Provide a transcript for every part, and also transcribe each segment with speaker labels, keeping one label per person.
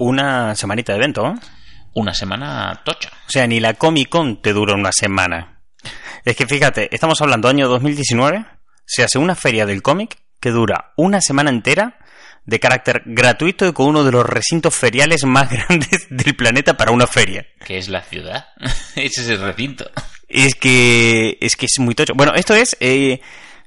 Speaker 1: una semanita de evento. ¿eh?
Speaker 2: Una semana tocha.
Speaker 1: O sea, ni la Comic Con te dura una semana. Es que fíjate, estamos hablando año 2019, se hace una feria del cómic que dura una semana entera de carácter gratuito y con uno de los recintos feriales más grandes del planeta para una feria.
Speaker 2: Que es la ciudad. Ese es el recinto.
Speaker 1: Es que es que es muy tocho. Bueno, esto es eh,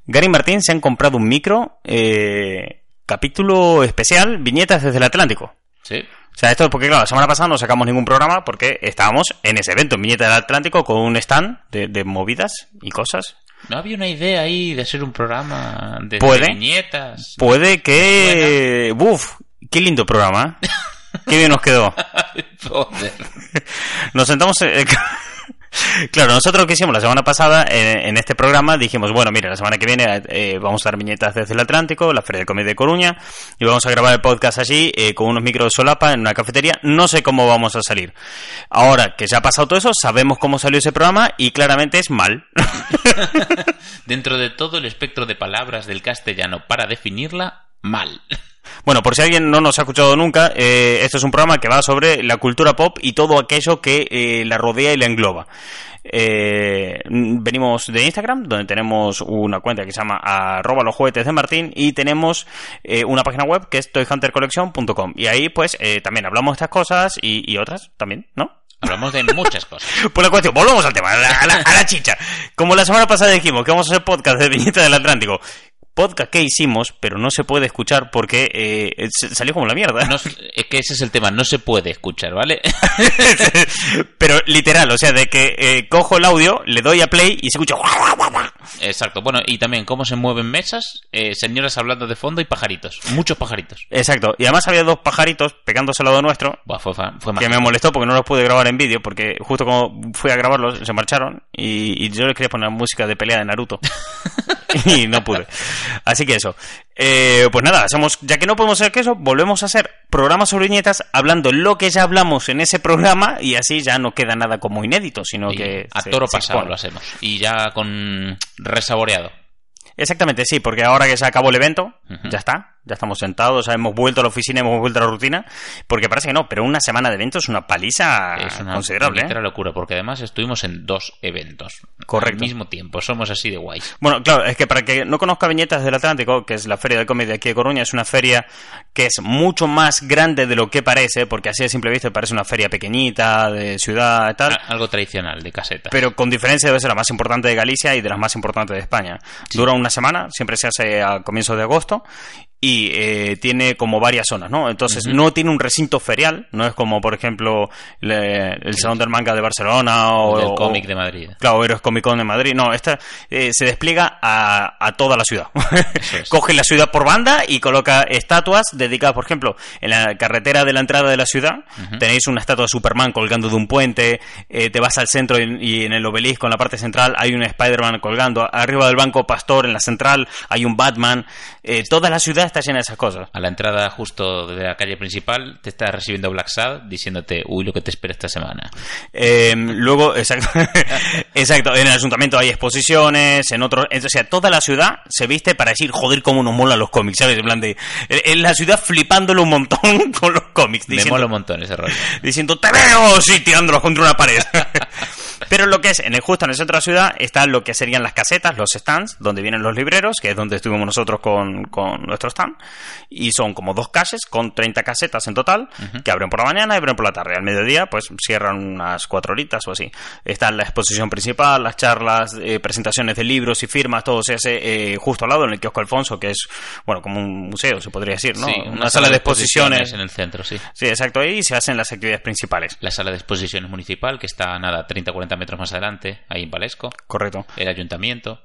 Speaker 1: Gary Martín se han comprado un micro eh, capítulo especial viñetas desde el Atlántico.
Speaker 2: Sí.
Speaker 1: O sea, esto es porque, claro, la semana pasada no sacamos ningún programa porque estábamos en ese evento, en Viñeta del Atlántico, con un stand de, de movidas y cosas.
Speaker 2: ¿No había una idea ahí de hacer un programa de,
Speaker 1: ¿Puede?
Speaker 2: de viñetas?
Speaker 1: Puede que... ¡Buf! ¡Qué lindo programa! ¿eh? ¡Qué bien nos quedó!
Speaker 2: Joder.
Speaker 1: Nos sentamos... eh, Claro, nosotros lo que hicimos la semana pasada en, en este programa dijimos, bueno, mira, la semana que viene eh, vamos a dar viñetas desde el Atlántico, la Feria de Comedia de Coruña, y vamos a grabar el podcast allí eh, con unos micros de solapa en una cafetería. No sé cómo vamos a salir. Ahora que ya ha pasado todo eso, sabemos cómo salió ese programa y claramente es mal.
Speaker 2: Dentro de todo el espectro de palabras del castellano para definirla, mal.
Speaker 1: Bueno, por si alguien no nos ha escuchado nunca, eh, esto es un programa que va sobre la cultura pop y todo aquello que eh, la rodea y la engloba. Eh, venimos de Instagram, donde tenemos una cuenta que se llama arroba los juguetes de Martín y tenemos eh, una página web que es toyhuntercollection.com y ahí pues eh, también hablamos de estas cosas y, y otras también, ¿no?
Speaker 2: Hablamos de muchas cosas.
Speaker 1: Pues la cuestión, volvemos al tema, a la, a la- a la chicha. Como la semana pasada dijimos que vamos a hacer podcast de Viñeta del Atlántico. Podcast que hicimos, pero no se puede escuchar porque eh, salió como la mierda.
Speaker 2: No, es que ese es el tema, no se puede escuchar, ¿vale?
Speaker 1: pero literal, o sea, de que eh, cojo el audio, le doy a play y se escucha.
Speaker 2: Exacto. Bueno, y también cómo se mueven mesas, eh, señoras hablando de fondo y pajaritos. Muchos pajaritos.
Speaker 1: Exacto. Y además había dos pajaritos pegándose al lado nuestro.
Speaker 2: Buah, fue, fa- fue
Speaker 1: Que me molestó porque no los pude grabar en vídeo, porque justo como fui a grabarlos se marcharon y, y yo les quería poner música de pelea de Naruto. y no pude. Así que eso. Eh, pues nada, hacemos, ya que no podemos hacer que eso, volvemos a hacer programas sobre viñetas hablando lo que ya hablamos en ese programa y así ya no queda nada como inédito, sino
Speaker 2: Y
Speaker 1: que...
Speaker 2: a
Speaker 1: se-
Speaker 2: toro
Speaker 1: se
Speaker 2: pasado
Speaker 1: expone.
Speaker 2: lo hacemos. Y ya con resaboreado.
Speaker 1: Exactamente, sí, porque ahora que se acabó el evento, ya está, ya estamos sentados, ya hemos vuelto a la oficina, hemos vuelto a la rutina, porque parece que no, pero una semana de evento es una paliza
Speaker 2: es una
Speaker 1: considerable. ¿eh?
Speaker 2: locura, porque además estuvimos en dos eventos.
Speaker 1: Correcto.
Speaker 2: Al mismo tiempo, somos así de guays.
Speaker 1: Bueno, claro, es que para que no conozca Viñetas del Atlántico, que es la feria de cómic de aquí de Coruña, es una feria que es mucho más grande de lo que parece, porque así de simple vista parece una feria pequeñita, de ciudad y tal.
Speaker 2: A- Algo tradicional, de caseta.
Speaker 1: Pero con diferencia debe ser la más importante de Galicia y de las más importantes de España. Dura una semana, siempre se hace a comienzos de agosto y eh, tiene como varias zonas, ¿no? Entonces no tiene un recinto ferial, no es como por ejemplo le- el Salón del Manga de Barcelona o,
Speaker 2: o- cómic de Madrid.
Speaker 1: Claro, Héroes Comic Con de Madrid. No, esta eh, se despliega a, a toda la ciudad.
Speaker 2: Es.
Speaker 1: Coge la ciudad por banda y coloca estatuas dedicadas, por ejemplo, en la carretera de la entrada de la ciudad. Tenéis una estatua de Superman colgando de un puente. eh, te vas al centro y, y en el obelisco, en la parte central, hay un Spider-Man colgando. Arriba del banco Pastor, en la central, hay un Batman. Eh, toda la ciudad está llena de esas cosas.
Speaker 2: A la entrada justo de la calle principal te está recibiendo Black Sad diciéndote, uy, lo que te espera esta semana.
Speaker 1: Eh, luego, exacto, exacto, en el ayuntamiento hay exposiciones, en otros, o sea, toda la ciudad se viste para decir, joder, cómo nos molan los cómics, ¿sabes? En plan de, en la ciudad flipándolo un montón con los cómics,
Speaker 2: Me
Speaker 1: diciendo,
Speaker 2: mola un montón ese rollo.
Speaker 1: diciendo, te veo, sí, tirándolos contra una pared. Pero lo que es, en el, justo en el centro de la ciudad, está lo que serían las casetas, los stands, donde vienen los libreros, que es donde estuvimos nosotros con, con nuestro stand. Y son como dos calles, con 30 casetas en total, que abren por la mañana y abren por la tarde. Al mediodía, pues cierran unas cuatro horitas o así. Está la exposición principal, las charlas, eh, presentaciones de libros y firmas, todo se hace eh, justo al lado, en el kiosco Alfonso, que es, bueno, como un museo, se podría decir, ¿no?
Speaker 2: Sí,
Speaker 1: una, sala de exposiciones.
Speaker 2: en el centro, sí.
Speaker 1: Sí, exacto, ahí se hacen las actividades principales.
Speaker 2: La sala de exposiciones municipal, que está nada, 30-40 metros más adelante, ahí en Valesco.
Speaker 1: Correcto.
Speaker 2: El ayuntamiento.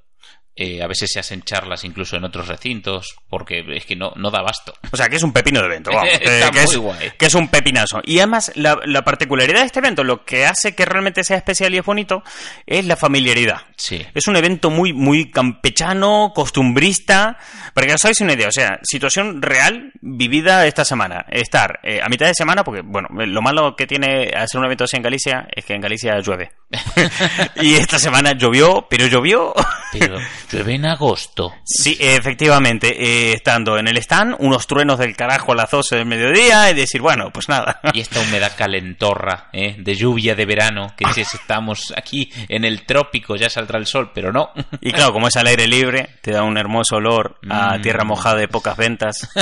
Speaker 2: Eh, a veces se hacen charlas incluso en otros recintos, porque es que no, no da abasto.
Speaker 1: O sea, que es un pepino de evento, vamos.
Speaker 2: Está
Speaker 1: que, que
Speaker 2: muy
Speaker 1: es,
Speaker 2: guay.
Speaker 1: que es un pepinazo. Y además, la, la particularidad de este evento, lo que hace que realmente sea especial y es bonito, es la familiaridad.
Speaker 2: Sí.
Speaker 1: Es un evento muy, muy campechano, costumbrista. Para que os hagáis una idea, o sea, situación real vivida esta semana. Estar eh, a mitad de semana, porque, bueno, lo malo que tiene hacer un evento así en Galicia es que en Galicia llueve. y esta semana llovió, pero llovió.
Speaker 2: Pero, Llueve en agosto.
Speaker 1: Sí, efectivamente, eh, estando en el stand, unos truenos del carajo a las 12 del mediodía y decir, bueno, pues nada.
Speaker 2: Y esta humedad calentorra, ¿eh? de lluvia de verano, que dices, estamos aquí en el trópico, ya saldrá el sol, pero no.
Speaker 1: Y claro, como es al aire libre, te da un hermoso olor a
Speaker 2: Mm.
Speaker 1: tierra mojada de pocas ventas.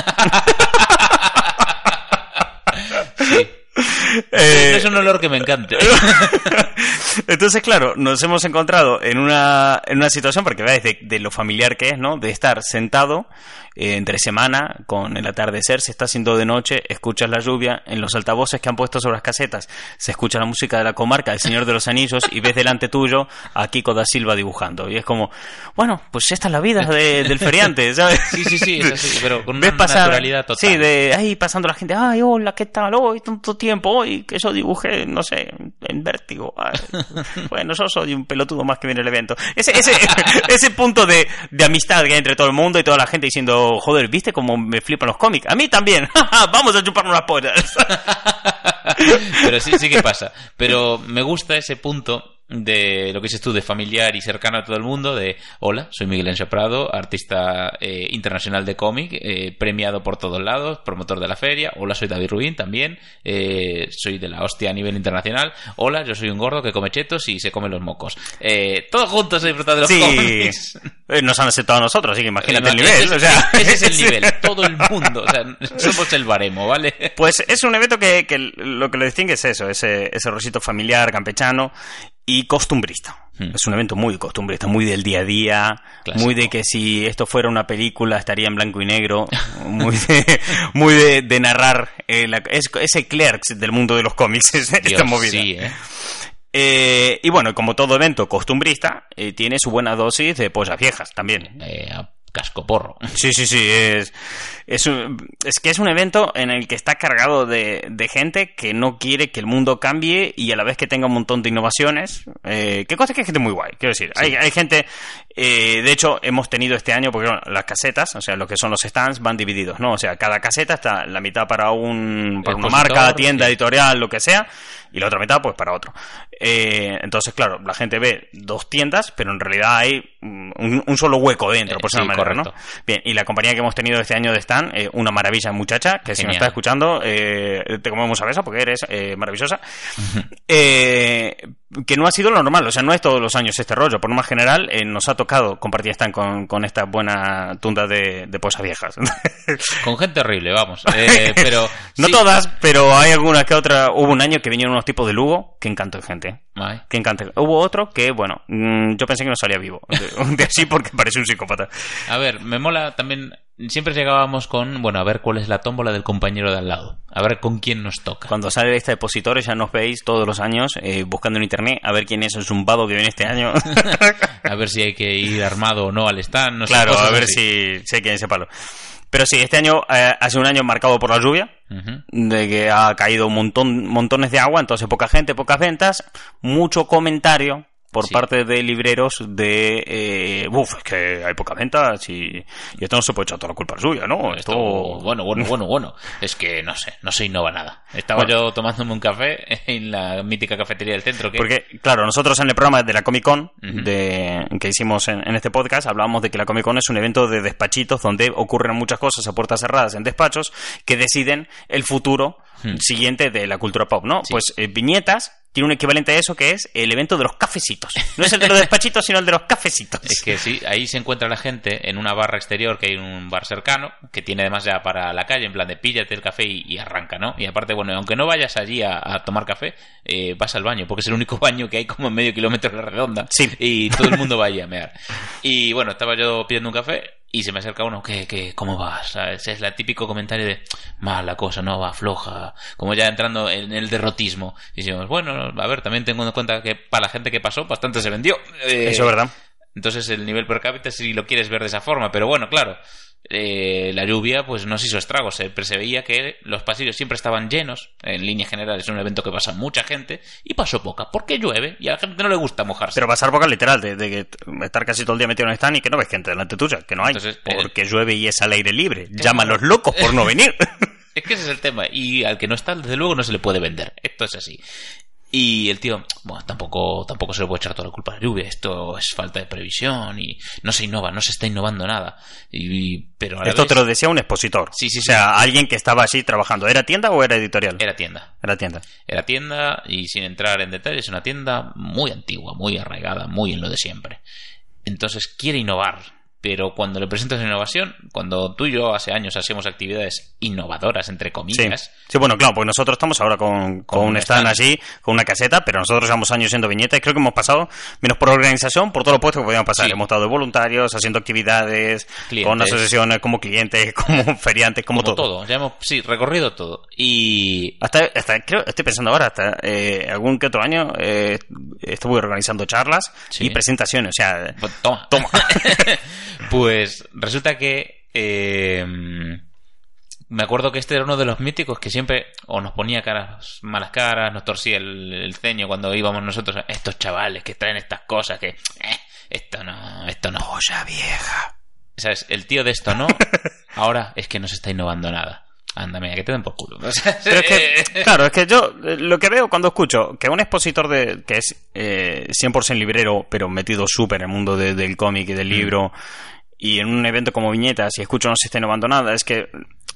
Speaker 2: Sí.
Speaker 1: Eh,
Speaker 2: Es un olor que me encanta.
Speaker 1: Entonces, claro, nos hemos encontrado en una, en una situación, porque veáis de, de lo familiar que es, ¿no? De estar sentado eh, entre semana con el atardecer, se está haciendo de noche, escuchas la lluvia, en los altavoces que han puesto sobre las casetas se escucha la música de la comarca, El Señor de los Anillos, y ves delante tuyo a Kiko da Silva dibujando. Y es como, bueno, pues esta es la vida de- del feriante, ¿sabes?
Speaker 2: Sí, sí, sí, es así, pero con
Speaker 1: Ves
Speaker 2: una
Speaker 1: pasar-
Speaker 2: naturalidad total.
Speaker 1: Sí, de ahí pasando la gente, ay, hola, ¿qué tal? Hoy tanto tiempo, hoy que yo dibujé, no sé, en vértigo. Ay, bueno, yo soy un pelotudo más que viene el evento. Ese, ese, ese punto de, de amistad que hay entre todo el mundo y toda la gente diciendo, joder, ¿viste cómo me flipan los cómics? A mí también, vamos a chuparnos las pollas.
Speaker 2: Pero sí, sí que pasa. Pero me gusta ese punto de lo que dices tú, de familiar y cercano a todo el mundo, de hola, soy Miguel Ángel Prado, artista eh, internacional de cómic, eh, premiado por todos lados, promotor de la feria, hola, soy David Rubín también, eh, soy de la hostia a nivel internacional, hola, yo soy un gordo que come chetos y se come los mocos. Eh, todos juntos a disfrutar de los
Speaker 1: Sí,
Speaker 2: cómics.
Speaker 1: Eh, nos han aceptado a nosotros, así que imagínate el nivel.
Speaker 2: es-
Speaker 1: o sea,
Speaker 2: ese es el nivel, todo el mundo, o sea, somos el baremo, ¿vale?
Speaker 1: Pues es un evento que, que lo que lo distingue es eso, ese, ese rosito familiar, campechano y costumbrista.
Speaker 2: Hmm.
Speaker 1: Es un evento muy costumbrista, muy del día a día,
Speaker 2: Clásico.
Speaker 1: muy de que si esto fuera una película estaría en blanco y negro, muy de, muy de, de narrar eh, la- es- ese clerks del mundo de los cómics, esta movida.
Speaker 2: sí, ¿eh?
Speaker 1: Eh, y bueno, como todo evento costumbrista, eh, tiene su buena dosis de pollas viejas también.
Speaker 2: Eh, a cascoporro.
Speaker 1: Sí, sí, sí. Es, es, un- es que es un evento en el que está cargado de, de gente que no quiere que el mundo cambie y a la vez que tenga un montón de innovaciones. Eh, ¿Qué cosa que hay gente muy guay? Quiero decir, hay, hay gente. eh, de hecho, hemos tenido este año, porque bueno, las casetas, o sea, lo que son los stands, van divididos, ¿no? O sea, cada caseta está la mitad para, un, para una marca, tienda,
Speaker 2: sí.
Speaker 1: editorial, lo que sea, y la otra mitad, pues para otro. Eh, entonces, claro, la gente ve dos tiendas, pero en realidad hay mm, un, un solo hueco dentro,
Speaker 2: Eh,
Speaker 1: por
Speaker 2: sí,
Speaker 1: una manera, ¿no? Bien, y la compañía que hemos tenido este año de Stan, eh, una maravilla muchacha, que si me
Speaker 2: Genial.
Speaker 1: está escuchando, eh, te comemos a beso porque eres eh, maravillosa. Que no ha sido lo normal, o sea, no es todos los años este rollo. Por lo más general, eh, nos ha tocado compartir Stan con, con esta buena tunda de, de posas viejas.
Speaker 2: Con gente horrible, vamos. Eh, pero.
Speaker 1: no
Speaker 2: sí.
Speaker 1: todas, pero hay algunas que otra. Hubo un año que vinieron unos tipos de Lugo que encantó gente.
Speaker 2: Ay.
Speaker 1: Que encanta. Hubo otro que, bueno, mm, yo pensé que no salía vivo. De, de así porque parece un psicópata.
Speaker 2: A ver, me mola también. Siempre llegábamos con, bueno, a ver cuál es la tómbola del compañero de al lado. A ver con quién nos toca.
Speaker 1: Cuando sale la lista de depositores ya nos veis todos los años eh, buscando en internet a ver quién es el zumbado que viene este año.
Speaker 2: A ver si hay que ir armado o no al stand. No
Speaker 1: claro, a ver
Speaker 2: así.
Speaker 1: si, si hay quien ese palo. Pero sí, este año eh, ha sido un año marcado por la lluvia, de que ha caído un montón, montones de agua, entonces poca gente, pocas ventas, mucho comentario por
Speaker 2: Sí.
Speaker 1: parte de libreros de, eh, es que hay pocas ventas y, y esto no se puede echar toda la culpa suya, ¿no? Esto,
Speaker 2: Esto, bueno, bueno, bueno, bueno. Es que no sé, no se innova nada. Estaba
Speaker 1: Bueno.
Speaker 2: yo tomándome un café en la mítica cafetería del centro. Que
Speaker 1: Porque, claro, nosotros en el programa de la Comic Con de, que hicimos en, en este podcast hablábamos de que la Comic Con es un evento de despachitos donde ocurren muchas cosas a puertas cerradas en despachos que deciden el futuro
Speaker 2: Hmm.
Speaker 1: siguiente de la cultura pop, ¿no?
Speaker 2: Sí.
Speaker 1: Pues eh, Viñetas tiene un equivalente a eso que es el evento de los cafecitos. No es el de los despachitos, sino el de los cafecitos.
Speaker 2: Es que sí, ahí se encuentra la gente en una barra exterior que hay un bar cercano, que tiene además ya para la calle, en plan de píllate el café y, y arranca, ¿no? Y aparte, bueno, aunque no vayas allí a, a tomar café, eh, vas al baño, porque es el único baño que hay como en medio kilómetro de la redonda.
Speaker 1: Sí.
Speaker 2: Y todo el mundo va allí a mear. Y bueno, estaba yo pidiendo un café y se me acerca uno, ¿qué, qué, cómo vas? ¿Sabes? Es el típico comentario de, mala cosa, no, va floja, como ya entrando en el derrotismo. Y decimos, bueno, a ver, también tengo en cuenta que para la gente que pasó, bastante se vendió. Eh,
Speaker 1: Eso es verdad.
Speaker 2: entonces el nivel per cápita si lo quieres ver de esa forma, pero bueno, claro, eh, la lluvia pues nos hizo estragos, se veía que los pasillos siempre estaban llenos, en línea general es un evento que pasa mucha gente y pasó poca, porque llueve y a la gente no le gusta mojarse.
Speaker 1: Pero pasar boca literal, de, de estar casi todo el día metido en el stand y que no ves gente delante tuya, que no hay.
Speaker 2: Entonces, eh,
Speaker 1: porque llueve y es al aire libre. Llama a los locos por no venir.
Speaker 2: Es que ese es el tema y al que no está desde luego no se le puede vender, esto es así. Y el tío, bueno, tampoco, tampoco se le puede echar toda la culpa a la lluvia. Esto es falta de previsión y no se innova, no se está innovando nada. Y, pero
Speaker 1: Esto
Speaker 2: vez-
Speaker 1: te lo decía un expositor.
Speaker 2: Sí, sí,
Speaker 1: O
Speaker 2: sí.
Speaker 1: sea, alguien que estaba allí trabajando. ¿Era tienda o era editorial?
Speaker 2: era tienda.
Speaker 1: Era tienda.
Speaker 2: Era tienda y sin entrar en detalles, una tienda muy antigua, muy arraigada, muy en lo de siempre. Entonces quiere innovar, pero cuando le presentas innovación, cuando tú y yo hace años hacíamos actividades innovadoras, entre
Speaker 1: Sí.
Speaker 2: comillas,
Speaker 1: sí, bueno, claro, porque nosotros estamos ahora con, con
Speaker 2: Con
Speaker 1: un stand
Speaker 2: stand.
Speaker 1: allí, con una caseta, pero nosotros llevamos años siendo viñeta y creo que hemos pasado, menos por organización, por todos los puestos que podíamos pasar.
Speaker 2: Sí.
Speaker 1: Hemos estado de voluntarios, haciendo actividades,
Speaker 2: Clientes.
Speaker 1: con asociaciones, como clientes, como feriantes, como,
Speaker 2: como todo. Ya hemos, sí, recorrido todo. Y
Speaker 1: Hasta, hasta creo, estoy pensando ahora, hasta eh, algún que otro año eh, estuve organizando charlas
Speaker 2: Sí.
Speaker 1: y presentaciones. O sea,
Speaker 2: Pues, toma.
Speaker 1: Toma.
Speaker 2: pues resulta que eh, me acuerdo que este era uno de los míticos que siempre o nos ponía caras, malas caras, nos torcía el, el ceño cuando íbamos nosotros. Estos chavales que traen estas cosas que... eh, esto no, esto no.
Speaker 1: polla vieja.
Speaker 2: ¿Sabes? El tío de esto no. Ahora es que no se está innovando nada. Ándame, que te den por culo.
Speaker 1: Pero es que, claro, es que yo eh, lo que veo cuando escucho que un expositor de que es eh, 100% librero, pero metido súper en el mundo de- del cómic y del libro, y en un evento como Viñetas y escucho no se está innovando nada, es que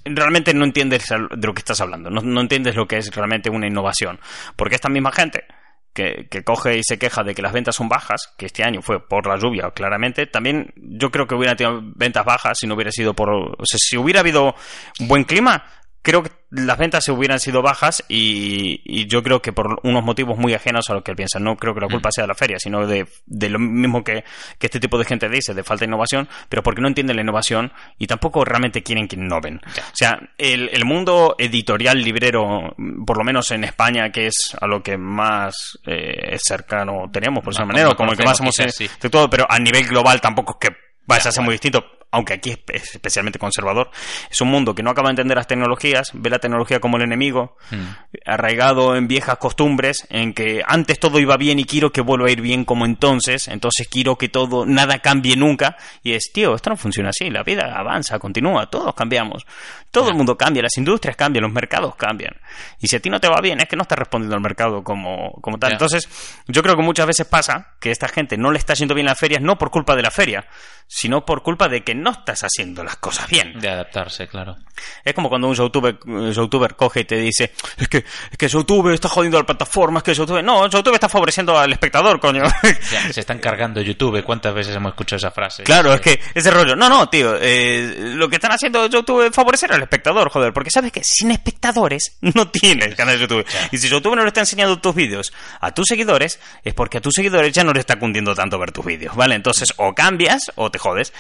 Speaker 1: realmente no entiendes de lo que estás hablando, no, no entiendes lo que es realmente una innovación. Porque esta misma gente que, que coge y se queja de que las ventas son bajas, que este año fue por la lluvia, claramente, también yo creo que hubiera tenido ventas bajas si no hubiera sido por... O sea, si hubiera habido buen clima, creo que las ventas se hubieran sido bajas y, y yo creo que por unos motivos muy ajenos a lo que él piensa. No creo que la culpa sea de la feria, sino de, de lo mismo que, que este tipo de gente dice, de falta de innovación, pero porque no entienden la innovación y tampoco realmente quieren que innoven. O sea, el, el mundo editorial librero, por lo menos en España, que es a lo que más eh, cercano tenemos, por esa manera, como el que más hemos
Speaker 2: sí.
Speaker 1: de todo, pero a nivel global tampoco es que vaya a ser muy distinto, aunque aquí es es especialmente conservador. Es un mundo que no acaba de entender las tecnologías, ve la tecnología como el enemigo,
Speaker 2: Hmm.
Speaker 1: arraigado en viejas costumbres, en que antes todo iba bien y quiero que vuelva a ir bien como entonces, entonces quiero que todo, nada cambie nunca. Y es, tío, esto no funciona así, la vida avanza, continúa, todos cambiamos. Todo el mundo cambia, las industrias cambian, los mercados cambian. Y si a ti no te va bien, es que no estás respondiendo al mercado como, como tal. Entonces, yo creo que muchas veces pasa que esta gente no le está yendo bien las ferias, no por culpa de la feria, sino por culpa de que no estás haciendo las cosas bien.
Speaker 2: De adaptarse, claro.
Speaker 1: Es como cuando un youtuber, youtuber coge y te dice, es que, es que YouTube está jodiendo a la plataforma, es que YouTube... No, YouTube está favoreciendo al espectador, coño.
Speaker 2: Ya, se están cargando YouTube. ¿Cuántas veces hemos escuchado esa frase?
Speaker 1: Claro, es que ese rollo. No, no, tío. eh, lo que están haciendo YouTube es favorecer al espectador, joder. Porque sabes que sin espectadores no tienes canal de YouTube. Y si YouTube no le está enseñando tus vídeos a tus seguidores, es porque a tus seguidores ya no les está cundiendo tanto ver tus vídeos, ¿vale? Entonces, o cambias o te jodes.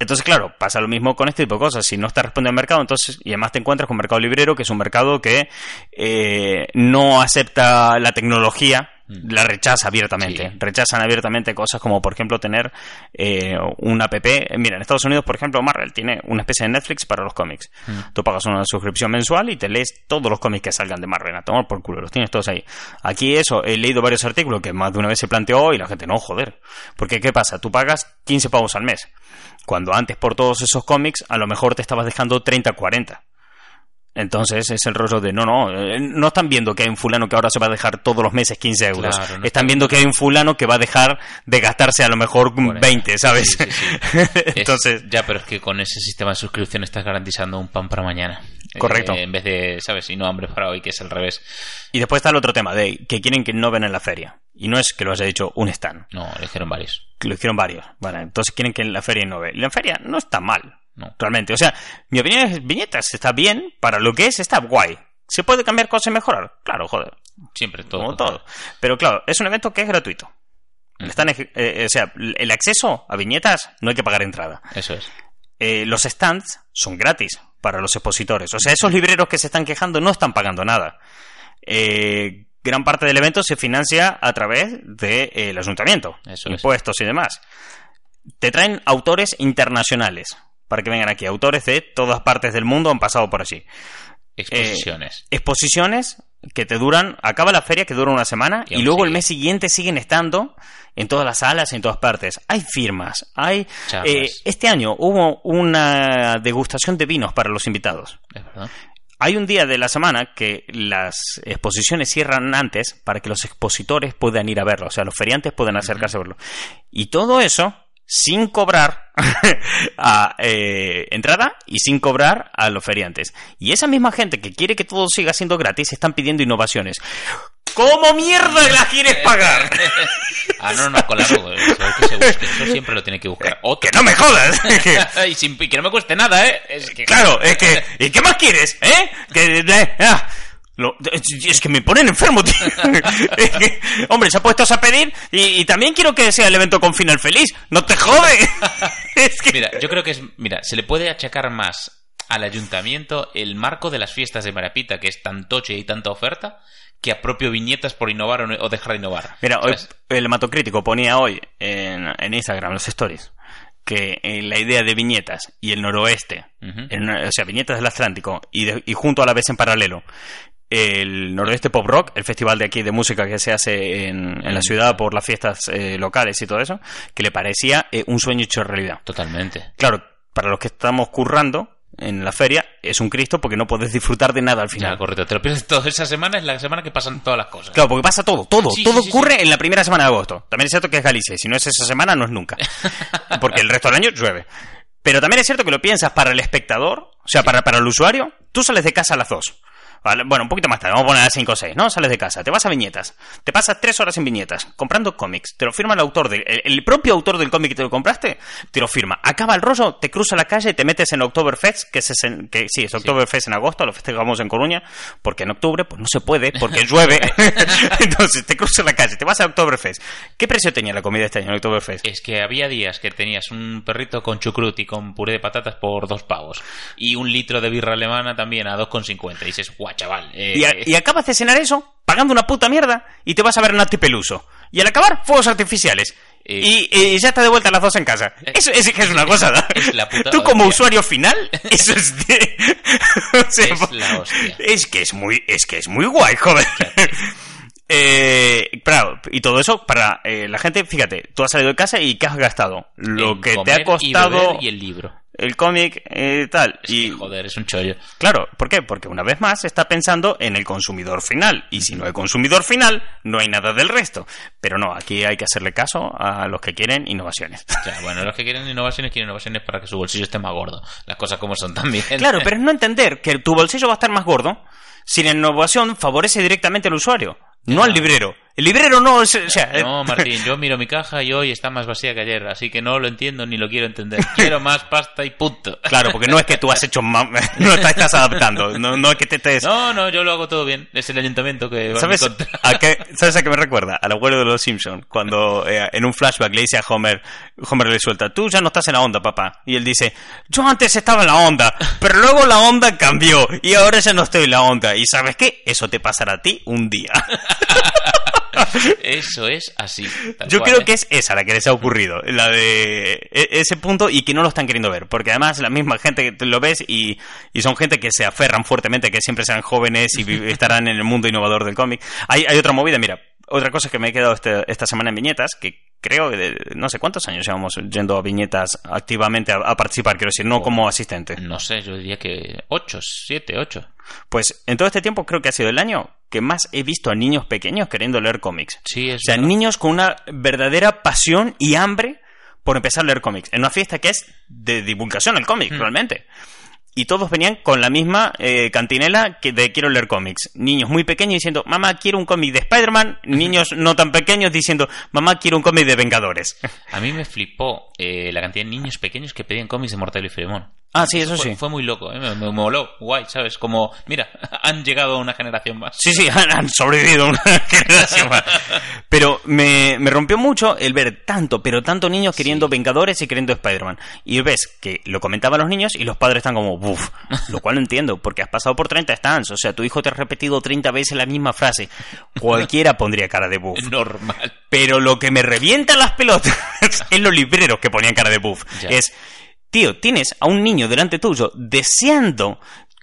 Speaker 1: Entonces, claro, pasa lo mismo con este tipo de cosas. Si no estás respondiendo al mercado, entonces, y además te encuentras con Mercado Librero, que es un mercado que eh, no acepta la tecnología, la rechaza abiertamente.
Speaker 2: Sí.
Speaker 1: Rechazan abiertamente cosas como, por ejemplo, tener eh, una app. Mira, en Estados Unidos, por ejemplo, Marvel tiene una especie de Netflix para los cómics. Tú pagas una suscripción mensual y te lees todos los cómics que salgan de Marvel. A tomar por culo, los tienes todos ahí. Aquí eso, he leído varios artículos que más de una vez se planteó y la gente, no, joder. Porque, ¿qué pasa? Tú pagas 15 pavos al mes. Cuando antes por todos esos cómics, a lo mejor te estabas dejando 30 40. Entonces es el rollo de no, no, eh, no están viendo que hay un fulano que ahora se va a dejar todos los meses 15 euros.
Speaker 2: Claro, no
Speaker 1: están viendo que hay un fulano que va a dejar de gastarse a lo mejor
Speaker 2: Bueno,
Speaker 1: 20, ¿sabes?
Speaker 2: sí, sí, sí.
Speaker 1: Entonces,
Speaker 2: Es- ya, pero es que con ese sistema de suscripción estás garantizando un pan para mañana.
Speaker 1: Correcto.
Speaker 2: Eh, en vez de, ¿sabes? Y no hambre para hoy, que es al revés.
Speaker 1: y después está el otro tema de que quieren que no ven en la feria. Y no es que lo haya dicho un stand,
Speaker 2: No, le dijeron varios.
Speaker 1: lo hicieron varios. Vale, entonces quieren que en la feria no ve. Y la feria no está mal,
Speaker 2: No.
Speaker 1: realmente. O sea, mi opinión es, viñetas está bien, para lo que es, está guay. ¿Se puede cambiar cosas y mejorar? Claro, joder.
Speaker 2: Siempre todo.
Speaker 1: como todo. Pero claro, es un evento que es gratuito.
Speaker 2: Mm.
Speaker 1: Están, eh, o sea, el acceso a viñetas no hay que pagar entrada.
Speaker 2: Eso es.
Speaker 1: Eh, los stands son gratis para los expositores. O sea, esos libreros que se están quejando no están pagando nada. Eh, gran parte del evento se financia a través del ayuntamiento,
Speaker 2: Eso es.
Speaker 1: impuestos y demás. Te traen autores internacionales para que vengan aquí. Autores de todas partes del mundo han pasado por allí.
Speaker 2: Exposiciones.
Speaker 1: exposiciones que te duran, acaba la feria que dura una semana
Speaker 2: Y
Speaker 1: luego el mes siguiente siguen estando en todas las salas, en todas partes. Hay firmas, hay... Eh, este año hubo una degustación de vinos para los invitados.
Speaker 2: es verdad.
Speaker 1: hay un día de la semana que las exposiciones cierran antes para que los expositores puedan ir a verlo, o sea, los feriantes puedan acercarse a verlo. Y todo eso sin cobrar a, eh, entrada y sin cobrar a los feriantes. Y esa misma gente que quiere que todo siga siendo gratis están pidiendo innovaciones. ¿Cómo mierda la quieres pagar?
Speaker 2: ah, no, no, claro, que se busque, eso siempre lo tiene que buscar.
Speaker 1: ¡Que no me jodas!
Speaker 2: y, sin, y que no me cueste nada, ¿eh? Es que...
Speaker 1: Claro, es que... ¿Y qué más quieres? ¿Eh? Que... eh, ah, lo- es que me ponen enfermo, tío. Hombre, se ha puesto a pedir y, y también quiero que sea el evento con final feliz. ¡No te jode! Es que...
Speaker 2: Mira, yo creo que es. Mira, se le puede achacar más al ayuntamiento el marco de las fiestas de Marapita, que es tan toche y tanta oferta, que a propio viñetas por innovar o, no- o dejar de innovar.
Speaker 1: Mira, hoy el hematocrítico ponía hoy en, en Instagram los stories que eh, la idea de viñetas y el noroeste, o sea, viñetas del Atlántico y, de- y junto a la vez en paralelo, el noroeste pop rock, el festival de aquí de música que se hace en, en la ciudad por las fiestas eh, locales y todo eso, que le parecía eh, un sueño hecho realidad.
Speaker 2: Totalmente.
Speaker 1: Claro, para los que estamos currando en la feria es un Cristo porque no puedes disfrutar de nada al
Speaker 2: Ya,
Speaker 1: final.
Speaker 2: correcto. Te lo pierdes toda esa semana, es la semana que pasan todas las cosas.
Speaker 1: Claro, porque pasa todo, todo,
Speaker 2: Sí,
Speaker 1: todo
Speaker 2: sí, sí,
Speaker 1: ocurre en la primera semana de agosto. También es cierto que es Galicia, y si no es esa semana, no es nunca. Porque el resto del año llueve. Pero también es cierto que lo piensas para el espectador, o sea, para, para el usuario, tú sales de casa a las 2. Bueno, un poquito más tarde, vamos a poner a las 5 o 6, ¿no? Sales de casa, te vas a viñetas, te pasas 3 horas en viñetas, comprando cómics, te lo firma el autor, del, el, el propio autor del cómic que te lo compraste, te lo firma. Acaba el rollo, te cruza la calle, te metes en Oktoberfest, que, es en- que sí, es Oktoberfest en agosto, lo festejamos en Coruña, porque en octubre pues no se puede, porque llueve. Entonces te cruzas la calle, te vas a Oktoberfest. ¿Qué precio tenía la comida este año en Oktoberfest?
Speaker 2: Es que había días que tenías un perrito con chucrut y con puré de patatas por dos pavos. Y un litro de birra alemana también a 2,50. Y dices, guau, chaval. eh,
Speaker 1: Y, a- y acabas de cenar eso, pagando una puta mierda, y te vas a ver Nati Peluso. Y al acabar, fuegos artificiales.
Speaker 2: Eh.
Speaker 1: Y, y ya está de vuelta a las dos en casa. Eso es una cosa. ¿no?
Speaker 2: Es la puta
Speaker 1: Tú como usuario final, eso es de... o sea,
Speaker 2: Es la hostia.
Speaker 1: Es que es muy, es que es muy guay, joder. Eh, claro, y todo eso para eh, la gente, fíjate, tú has salido de casa y ¿qué has gastado? Lo
Speaker 2: en
Speaker 1: que te ha costado
Speaker 2: Y, beber y el libro.
Speaker 1: El cómic y tal.
Speaker 2: Es
Speaker 1: y
Speaker 2: que, joder, es un chollo.
Speaker 1: Claro, ¿por qué? Porque una vez más está pensando en el consumidor final. Y si no hay consumidor final, no hay nada del resto. Pero no, aquí hay que hacerle caso a los que quieren innovaciones.
Speaker 2: O sea, bueno, los que quieren innovaciones quieren innovaciones para que su bolsillo esté más gordo. Las cosas como son también.
Speaker 1: Claro, pero es no entender que tu bolsillo va a estar más gordo si la innovación favorece directamente al usuario, no al librero. El librero no es... O sea,
Speaker 2: No, Martín, yo miro mi caja y hoy está más vacía que ayer, así que no lo entiendo ni lo quiero entender. Quiero más pasta y punto.
Speaker 1: Claro, porque no es que tú has hecho... ma- No te estás adaptando. No, no es que te estés...
Speaker 2: No, no, yo lo hago todo bien. Es el ayuntamiento que va
Speaker 1: ¿Sabes a, qué, ¿Sabes a qué me recuerda? Al abuelo de los Simpsons, cuando eh, en un flashback le dice a Homer, Homer le suelta, tú ya no estás en la onda, papá. Y él dice, yo antes estaba en la onda, pero luego la onda cambió y ahora ya no estoy en la onda. ¿Y sabes qué? Eso te pasará a ti un día.
Speaker 2: Eso es así.
Speaker 1: Yo
Speaker 2: cual,
Speaker 1: creo
Speaker 2: ¿eh?
Speaker 1: que es esa la que les ha ocurrido, la de e- ese punto y que no lo están queriendo ver, porque además la misma gente que lo ves y, y son gente que se aferran fuertemente, que siempre sean jóvenes y estarán en el mundo innovador del cómic. Hay, hay otra movida, mira, otra cosa que me he quedado este- esta semana en viñetas, que creo que no sé cuántos años llevamos yendo a viñetas activamente a, a participar, quiero decir, no como asistente.
Speaker 2: No sé, yo diría que 8, 7, 8.
Speaker 1: Pues en todo este tiempo creo que ha sido el año que más he visto a niños pequeños queriendo leer cómics.
Speaker 2: Sí, es
Speaker 1: O sea,
Speaker 2: verdad.
Speaker 1: niños con una verdadera pasión y hambre por empezar a leer cómics. En una fiesta que es de divulgación al cómic,
Speaker 2: Hmm.
Speaker 1: realmente. Y todos venían con la misma eh, cantinela que de quiero leer cómics. Niños muy pequeños diciendo, mamá, quiero un cómic de Spider-Man. Niños no tan pequeños diciendo, mamá, quiero un cómic de Vengadores.
Speaker 2: A mí me flipó eh, la cantidad de niños pequeños que pedían cómics de Mortadelo y Filemón.
Speaker 1: ah, sí, eso
Speaker 2: Fue,
Speaker 1: sí.
Speaker 2: fue muy loco, ¿eh? me, me moló, guay, ¿sabes? Como, mira, han llegado a una generación más.
Speaker 1: Sí, sí, han, han sobrevivido una generación más. Pero me, me rompió mucho el ver tanto, pero tanto niños queriendo Vengadores y queriendo Spider-Man. Y ves que lo comentaban los niños y los padres están como, uff, lo cual no entiendo, porque has pasado por 30 stands, o sea, tu hijo te ha repetido 30 veces la misma frase. Cualquiera pondría cara de buff.
Speaker 2: Normal.
Speaker 1: Pero lo que me revienta las pelotas es los libreros que ponían cara de buff.
Speaker 2: Ya.
Speaker 1: Es, tío, tienes a un niño delante tuyo deseando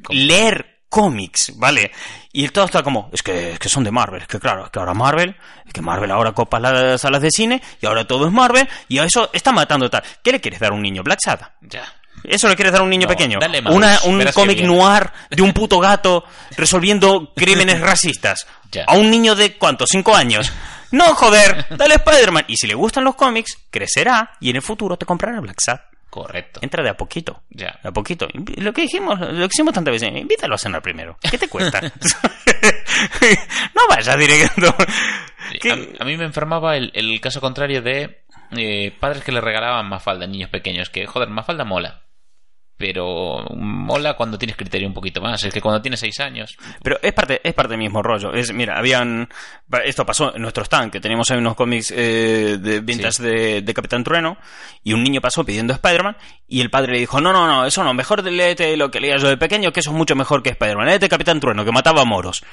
Speaker 1: leer cómics, ¿vale? Y el todo está como, es que, es que son de Marvel, es que claro, es que ahora Marvel, es que Marvel ahora copa las salas de cine y ahora todo es Marvel y a eso está matando tal. ¿Qué le quieres dar a un niño? Black Sada.
Speaker 2: Ya.
Speaker 1: ¿Eso le quieres dar a un niño
Speaker 2: No,
Speaker 1: pequeño?
Speaker 2: dale más.
Speaker 1: Una- un cómic noir de un puto gato resolviendo crímenes racistas.
Speaker 2: Ya.
Speaker 1: A un niño de, ¿cuánto? ¿Cinco años? No, joder, dale Spider-Man. Y si le gustan los cómics, crecerá y en el futuro te comprará Black Sad.
Speaker 2: Correcto.
Speaker 1: Entra de a poquito.
Speaker 2: Ya.
Speaker 1: De a poquito. Lo que dijimos, lo que hicimos tantas veces, invítalo a cenar primero. ¿Qué te cuesta? no vayas directo.
Speaker 2: A, a mí me enfermaba el, el caso contrario de eh, padres que le regalaban Mafalda a niños pequeños. Que, joder, Mafalda mola. Pero mola cuando tienes criterio un poquito más. Es que cuando tienes seis años.
Speaker 1: Pero es parte, es parte del mismo rollo. Es, mira, habían. Esto pasó en nuestro stand, que teníamos ahí unos cómics eh, de ventas
Speaker 2: Sí.
Speaker 1: de, de Capitán Trueno, y un niño pasó pidiendo Spider-Man, y el padre le dijo: No, no, no, eso no, mejor léete lo que leías yo de pequeño, que eso es mucho mejor que Spider-Man. Léete Capitán Trueno, que mataba a moros.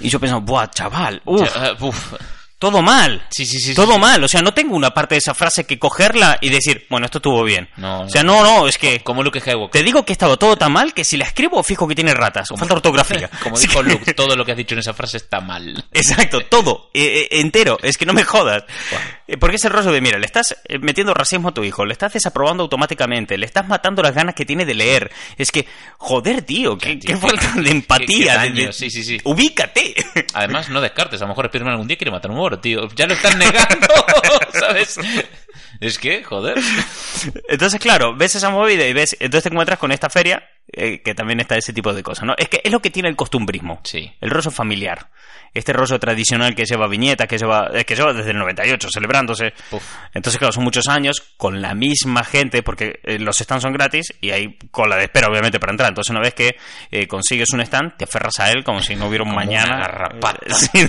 Speaker 1: Y yo pensaba, ¡buah, chaval! ¡Uf!
Speaker 2: Ya, uh, uf.
Speaker 1: Todo mal.
Speaker 2: Sí, sí, sí,
Speaker 1: Todo
Speaker 2: sí,
Speaker 1: mal. O sea, no tengo una parte de esa frase que cogerla y decir, bueno, esto estuvo bien.
Speaker 2: No,
Speaker 1: o sea, no, no, es que.
Speaker 2: Como Luke Skywalker.
Speaker 1: Te digo que estaba todo tan mal que si la escribo, fijo que tiene ratas. O falta ortografía.
Speaker 2: Como
Speaker 1: Sí.
Speaker 2: dijo Luke, todo lo que has dicho en esa frase está mal.
Speaker 1: Exacto, todo, eh, eh, entero, es que no me jodas. Eh, Porque es el rollo de, mira, le estás metiendo racismo a tu hijo, le estás desaprobando automáticamente, le estás matando las ganas que tiene de leer. Es que, joder, tío, qué,
Speaker 2: tío,
Speaker 1: qué falta de empatía.
Speaker 2: qué
Speaker 1: de-
Speaker 2: sí, sí, sí.
Speaker 1: Ubícate.
Speaker 2: Además, no descartes, a lo mejor Spiderman algún día quiere matar a un tío. Ya lo están negando, ¿sabes? Es que, joder.
Speaker 1: Entonces, claro, ves esa movida y ves, entonces te encuentras con esta feria eh, que también está ese tipo de cosas, ¿no? Es que es lo que tiene el costumbrismo.
Speaker 2: Sí.
Speaker 1: El rollo familiar. Este rollo tradicional que lleva viñetas, que lleva, eh, que lleva desde el 98 celebrándose.
Speaker 2: Uf.
Speaker 1: Entonces, claro, son muchos años con la misma gente, porque eh, los stands son gratis y hay cola de espera, obviamente, para entrar. Entonces, una vez que eh, consigues un stand, te aferras a él como si no hubiera un mañana. Eh, sí,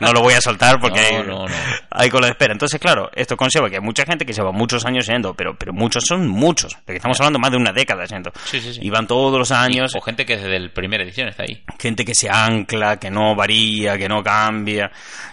Speaker 1: no lo voy a soltar porque
Speaker 2: No,
Speaker 1: hay,
Speaker 2: no, no.
Speaker 1: hay cola de espera. Entonces, claro, esto conlleva que hay mucha gente que lleva muchos años yendo, pero, pero muchos son muchos. Porque estamos hablando más de una década yendo.
Speaker 2: Sí, sí.
Speaker 1: Y van todos los años
Speaker 2: O gente que desde la primera edición está ahí.
Speaker 1: gente que se ancla, que no varía, que no cambia.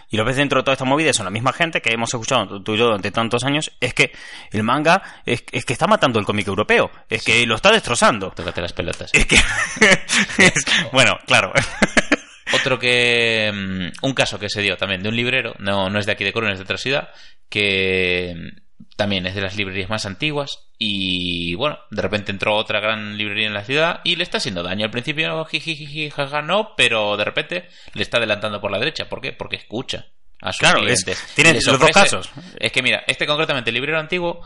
Speaker 1: Y lo ves dentro de toda esta movida, son la misma gente que hemos escuchado tú y yo durante tantos años, es que el manga es, es que está matando el cómic europeo, es que lo está destrozando.
Speaker 2: Tócate las pelotas.
Speaker 1: Es que... es- bueno, claro.
Speaker 2: Otro que. mm, Un caso que se dio también de un librero, no, no es de aquí de Coruña, es de otra ciudad, que mm, también es de las librerías más antiguas. Y bueno, de repente entró otra gran librería en la ciudad y le está haciendo daño. Al principio, jijiji, jaja, no, pero de repente le está adelantando por la derecha. ¿Por qué? Porque escucha a sus
Speaker 1: Claro, es-
Speaker 2: clientes.
Speaker 1: tiene
Speaker 2: Y les
Speaker 1: los dos casos.
Speaker 2: Es que mira, este concretamente, el librero antiguo,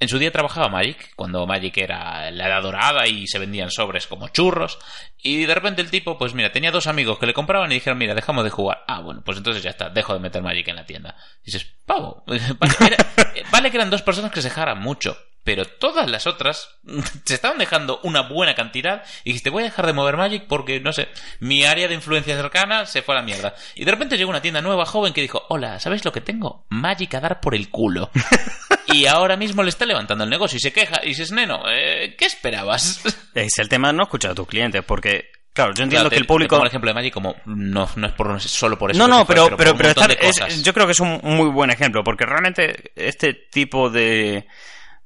Speaker 2: en su día trabajaba Magic, cuando Magic era la edad dorada y se vendían sobres como churros. Y de repente el tipo, pues mira, tenía dos amigos que le compraban y dijeron, mira, dejamos de jugar. Ah, bueno, pues entonces ya está, dejo de meter Magic en la tienda. Y dices, pavo, vale, era- vale que eran dos personas que se dejaran mucho. Pero todas las otras se estaban dejando una buena cantidad y dijiste, voy a dejar de mover Magic porque, no sé, mi área de influencia cercana se fue a la mierda. Y de repente llegó una tienda nueva, joven, que dijo, hola, ¿sabes lo que tengo? Magic a dar por el culo. y ahora mismo le está levantando el negocio y se queja y dices, neno, eh, ¿qué esperabas?
Speaker 1: Es el tema de no escuchar a tus clientes, porque, claro, yo entiendo
Speaker 2: Claro,
Speaker 1: que el público...
Speaker 2: pongo el ejemplo de Magic como no, no es por, solo por eso.
Speaker 1: No, no,
Speaker 2: fue,
Speaker 1: pero, pero, pero es-
Speaker 2: cosas.
Speaker 1: yo creo que es un muy buen ejemplo, porque realmente este tipo de,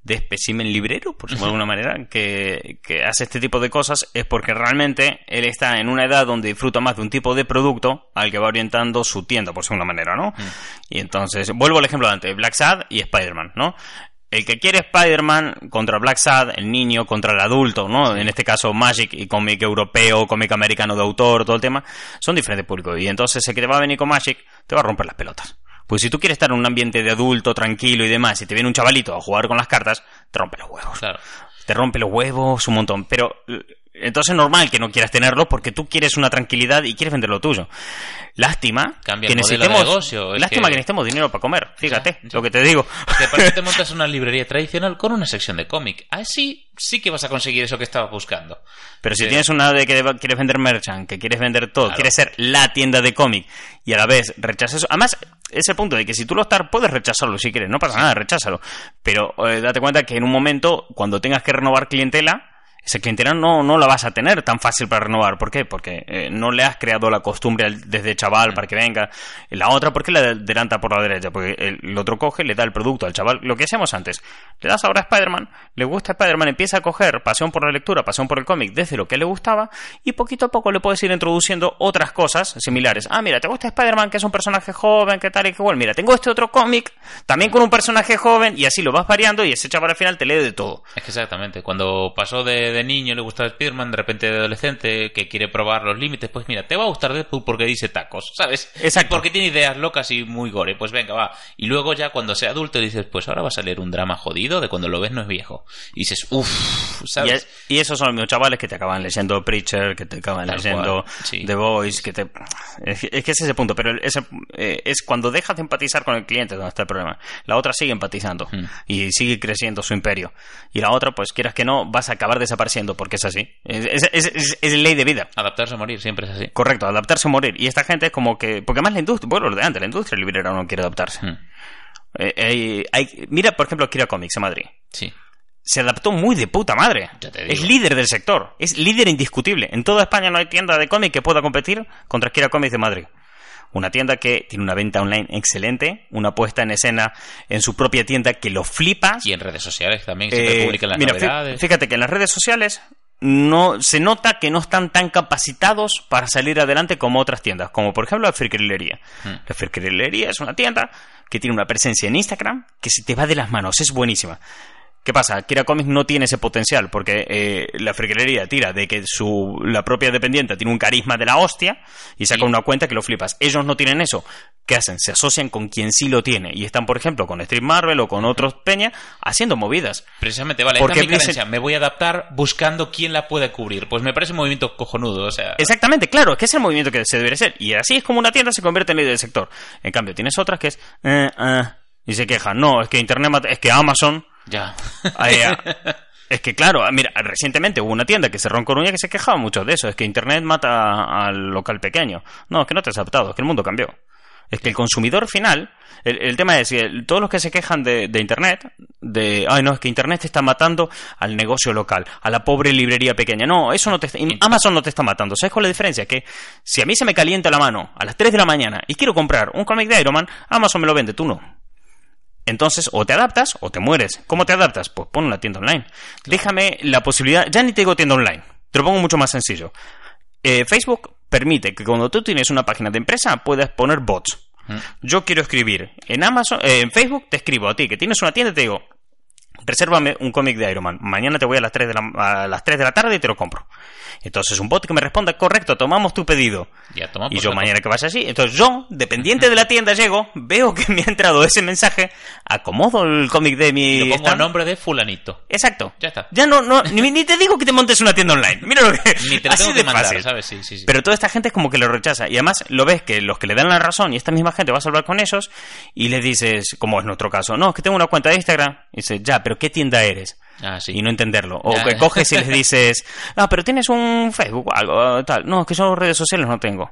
Speaker 1: de espécimen librero, por decirlo de alguna manera, que, que hace este tipo de cosas, es porque realmente él está en una edad donde disfruta más de un tipo de producto al que va orientando su tienda, por decirlo de una manera, ¿no?
Speaker 2: Mm.
Speaker 1: Y entonces, vuelvo al ejemplo de antes, Black Sad y Spider-Man, ¿no? El que quiere Spider-Man contra Black Sad, el niño contra el adulto, ¿no? En este caso Magic y cómic europeo, cómic americano de autor, todo el tema, son diferentes públicos. Y entonces el que te va a venir con Magic te va a romper las pelotas. Pues si tú quieres estar en un ambiente de adulto, tranquilo y demás, y te viene un chavalito a jugar con las cartas, te rompe los huevos.
Speaker 2: Claro.
Speaker 1: Te rompe los huevos un montón. Pero entonces es normal que no quieras tenerlo porque tú quieres una tranquilidad y quieres vender lo tuyo. Lástima
Speaker 2: Cambia
Speaker 1: que
Speaker 2: el de
Speaker 1: necesitemos,
Speaker 2: negocio, es
Speaker 1: lástima que...
Speaker 2: que-
Speaker 1: necesitemos dinero para comer. Fíjate lo que te digo.
Speaker 2: Qué te montas una librería tradicional con una sección de cómic. Así sí que vas a conseguir eso que estabas buscando.
Speaker 1: Pero si
Speaker 2: Sí.
Speaker 1: tienes una de que quieres vender merchant, que quieres vender todo,
Speaker 2: Claro.
Speaker 1: quieres ser la tienda de cómic y a la vez rechazas eso. Además, ese punto de que si tú lo estás, puedes rechazarlo si quieres, no pasa nada, recházalo. Pero eh, date cuenta que en un momento, cuando tengas que renovar clientela, esa clientela no, no la vas a tener tan fácil para renovar. ¿Por qué? Porque eh, no le has creado la costumbre desde chaval para que venga. La otra, ¿por qué le adelanta por la derecha? Porque el, el otro coge, le da el producto al chaval. Lo que hacíamos antes. Le das ahora a Spider-Man, le gusta Spider-Man, empieza a coger pasión por la lectura, pasión por el cómic desde lo que le gustaba y poquito a poco le puedes ir introduciendo otras cosas similares. Ah, mira, ¿te gusta Spider-Man que es un personaje joven, que tal y que igual? Mira, tengo este otro cómic también con un personaje joven y así lo vas variando y ese chaval al final te lee de todo.
Speaker 2: Es que exactamente, cuando pasó de, de niño le gustaba Spider-Man, de repente de adolescente que quiere probar los límites, pues mira, te va a gustar Deadpool porque dice tacos, ¿sabes?
Speaker 1: Exacto.
Speaker 2: Porque tiene ideas locas y muy gore, pues venga, va. Y luego ya cuando sea adulto dices, pues ahora va a salir un drama jodido de cuando lo ves no es viejo. Y dices, uff,
Speaker 1: Y,
Speaker 2: ¿sabes?
Speaker 1: es- y esos son los mismos chavales que te acaban leyendo Preacher, que te acaban
Speaker 2: Tal
Speaker 1: leyendo
Speaker 2: sí.
Speaker 1: The Voice, que te... Es que es que ese es punto, pero ese, eh, es cuando dejas de empatizar con el cliente donde está el problema. La otra sigue empatizando
Speaker 2: Hmm.
Speaker 1: y sigue creciendo su imperio. Y la otra, pues quieras que no, vas a acabar desapareciendo porque es así. Es, es- es- es- es ley de vida.
Speaker 2: Adaptarse a morir siempre es así.
Speaker 1: Correcto, adaptarse o morir. Y esta gente es como que... Porque además la industria, bueno, lo de antes, la industria librera no quiere adaptarse.
Speaker 2: Hmm.
Speaker 1: Eh, eh, hay- mira, por ejemplo, Kira Comics en Madrid.
Speaker 2: Sí.
Speaker 1: se adaptó muy de puta madre. Es líder del sector. Es líder indiscutible. En toda España no hay tienda de cómic que pueda competir contra Kira Comics de Madrid. Una tienda que tiene una venta online excelente, una puesta en escena en su propia tienda que lo flipas.
Speaker 2: Y en redes sociales también siempre
Speaker 1: Eh,
Speaker 2: publican las
Speaker 1: mira,
Speaker 2: novedades.
Speaker 1: fíjate que en las redes sociales no se nota que no están tan capacitados para salir adelante como otras tiendas, como por ejemplo la Fircrilería.
Speaker 2: Hmm.
Speaker 1: La Fircrilería es una tienda que tiene una presencia en Instagram que se te va de las manos, es buenísima. ¿Qué pasa? Kira Comics no tiene ese potencial porque eh, la friquería tira de que su, la propia dependiente tiene un carisma de la hostia y saca
Speaker 2: Sí.
Speaker 1: una cuenta que lo flipas. Ellos no tienen eso. ¿Qué hacen? Se asocian con quien sí lo tiene y están, por ejemplo, con Street Marvel o con otros peña haciendo movidas.
Speaker 2: Precisamente, vale,
Speaker 1: Porque
Speaker 2: esta es mi carencia. Me voy a adaptar buscando quién la puede cubrir. Pues me parece un movimiento cojonudo, o sea...
Speaker 1: Exactamente, claro, es que es el movimiento que se debería hacer. Y así es como una tienda se convierte en líder del sector. En cambio, tienes otras que es... eh, eh, y se quejan. No, es que Internet es que Amazon...
Speaker 2: Ya.
Speaker 1: Ah, es que claro, mira, recientemente hubo una tienda que cerró en Coruña que se quejaba mucho de eso. Es que Internet mata al local pequeño. No, es que no te has adaptado, es que el mundo cambió. Es que el consumidor final, el, el tema es que todos los que se quejan de, de Internet, de, ay no, es que Internet te está matando al negocio local, a la pobre librería pequeña. No, eso no te está, Amazon no te está matando. ¿Sabes cuál es la diferencia? Que si a mí se me calienta la mano a las 3 de la mañana y quiero comprar un cómic de Iron Man, Amazon me lo vende, tú no. Entonces, o te adaptas o te mueres. ¿Cómo te adaptas? Pues pon una tienda online. Déjame la posibilidad, ya ni te digo tienda online, te lo pongo mucho más sencillo. Eh, Facebook permite que cuando tú tienes una página de empresa puedas poner bots.
Speaker 2: Mm.
Speaker 1: Yo quiero escribir en Amazon, eh, en Facebook te escribo a ti que tienes una tienda y te digo, resérvame un cómic de Iron Man. Mañana te voy a las 3 de la, a las 3 de la tarde y te lo compro. Entonces un bot que me responda, correcto, tomamos tu pedido.
Speaker 2: Ya, toma
Speaker 1: Y yo mañana que vaya así. Entonces yo, dependiente de la tienda, llego, veo que me ha entrado ese mensaje, acomodo el cómic de mi...
Speaker 2: Y lo pongo a nombre de fulanito.
Speaker 1: Exacto.
Speaker 2: Ya está.
Speaker 1: Ya no, no, ni, ni te digo que te montes una tienda online. Mira lo que...
Speaker 2: Ni te lo
Speaker 1: así
Speaker 2: tengo
Speaker 1: de
Speaker 2: que mandar,
Speaker 1: fácil.
Speaker 2: ¿sabes? Sí, sí, sí.
Speaker 1: Pero toda esta gente es como que lo rechaza. Y además lo ves que los que le dan la razón y esta misma gente vas a hablar con ellos y le dices, como es nuestro caso, no, es que tengo una cuenta de Instagram. Y dices, ya, pero ¿qué tienda eres?
Speaker 2: Ah, sí.
Speaker 1: Y no entenderlo. O
Speaker 2: Ya.
Speaker 1: que coges y les dices, no, pero tienes un Facebook o algo, tal. No, es que yo redes sociales no tengo.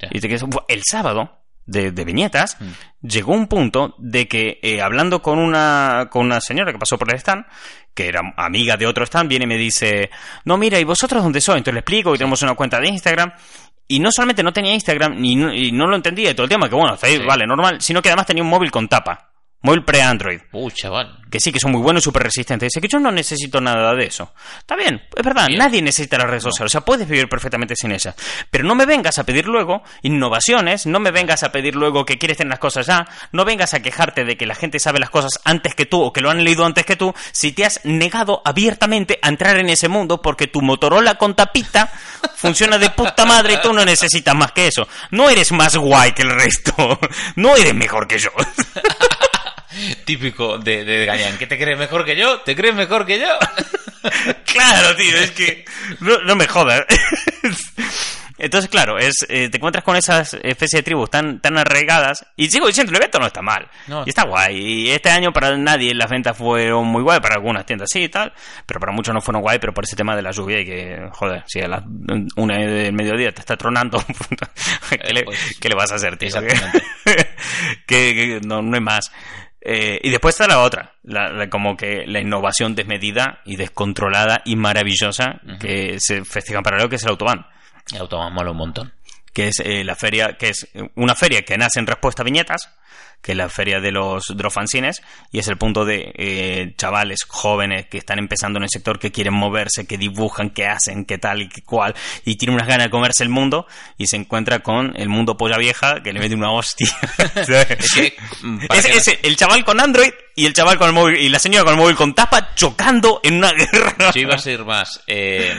Speaker 2: Ya.
Speaker 1: Y te quedas, "Buah, el sábado de, de viñetas
Speaker 2: Mm.
Speaker 1: llegó un punto de que eh, hablando con una con una señora que pasó por el stand que era amiga de otro stand viene y me dice no mira y vosotros dónde sois entonces le explico que tenemos una cuenta de Instagram y no solamente no tenía Instagram ni no- y no lo entendía y todo el tema que bueno está ahí
Speaker 2: Sí.
Speaker 1: vale normal sino que además tenía un móvil con tapa móvil pre Android
Speaker 2: Uy, chaval.
Speaker 1: que sí, que son muy buenos y súper resistentes. Dice que yo no necesito nada de eso. Está bien, es verdad,
Speaker 2: Bien.
Speaker 1: nadie necesita las redes sociales. O sea, puedes vivir perfectamente sin ellas. Pero no me vengas a pedir luego innovaciones, no me vengas a pedir luego que quieres tener las cosas ya, no vengas a quejarte de que la gente sabe las cosas antes que tú o que lo han leído antes que tú, si te has negado abiertamente a entrar en ese mundo porque tu Motorola con tapita funciona de puta madre y tú no necesitas más que eso. No eres más guay que el resto. No eres mejor que yo.
Speaker 2: Típico de, de Gañán. ¿Qué te crees mejor que yo? ¿Te crees mejor que yo?
Speaker 1: Claro, tío, es que no, no me jodas. Entonces, claro, es, eh, te encuentras con esas especies de tribus tan, tan arraigadas. Y sigo diciendo, el evento no está mal.
Speaker 2: No.
Speaker 1: Y está guay. Y este año para nadie las ventas fueron muy guay. Para algunas tiendas sí y tal. Pero para muchos no fueron guay. Pero por ese tema de la lluvia y que, joder, si a las una del mediodía te está tronando, ¿qué, le,
Speaker 2: pues,
Speaker 1: qué le vas a hacer, tío?
Speaker 2: exactamente.
Speaker 1: que, que no, no hay más. Eh, y después está la otra, la- la- como que la innovación desmedida y descontrolada y maravillosa que se festeja en paralelo, que es el Autobahn.
Speaker 2: El Autobahn mola un montón.
Speaker 1: que es eh, la feria, que es una feria que nace en respuesta a viñetas, que es la feria de los, de los fanzines, y es el punto de eh, chavales jóvenes que están empezando en el sector, que quieren moverse, que dibujan, que hacen, que tal y que cual, y tienen unas ganas de comerse el mundo, y se encuentra con el mundo polla vieja, que le mete una hostia.
Speaker 2: Es que, mm, para
Speaker 1: Es-
Speaker 2: que no-
Speaker 1: es el chaval con Android y el chaval con el móvil, y la señora con el móvil con tapa, chocando en una guerra.
Speaker 2: Yo iba a ser más eh,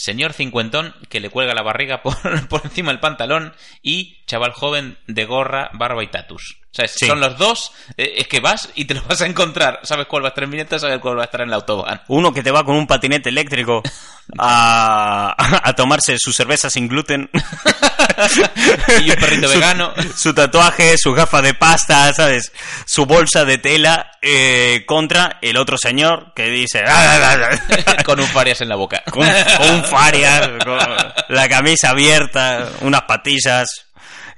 Speaker 2: señor cincuentón que le cuelga la barriga por, por encima del pantalón y chaval joven de gorra, barba y tatus. O sea,
Speaker 1: Sí.
Speaker 2: son los dos. eh, es que vas y te lo vas a encontrar. Sabes cuál va a estar en viñeta, sabes cuál va a estar en la autobahn.
Speaker 1: Uno que te va con un patinete eléctrico a, a tomarse su cerveza sin gluten.
Speaker 2: Y un perrito vegano.
Speaker 1: Su tatuaje, su gafa de pasta, ¿sabes? Su bolsa de tela eh, contra el otro señor que dice... "Ah,
Speaker 2: con un farias en la boca.
Speaker 1: con, con un faria, con la camisa abierta, unas patillas.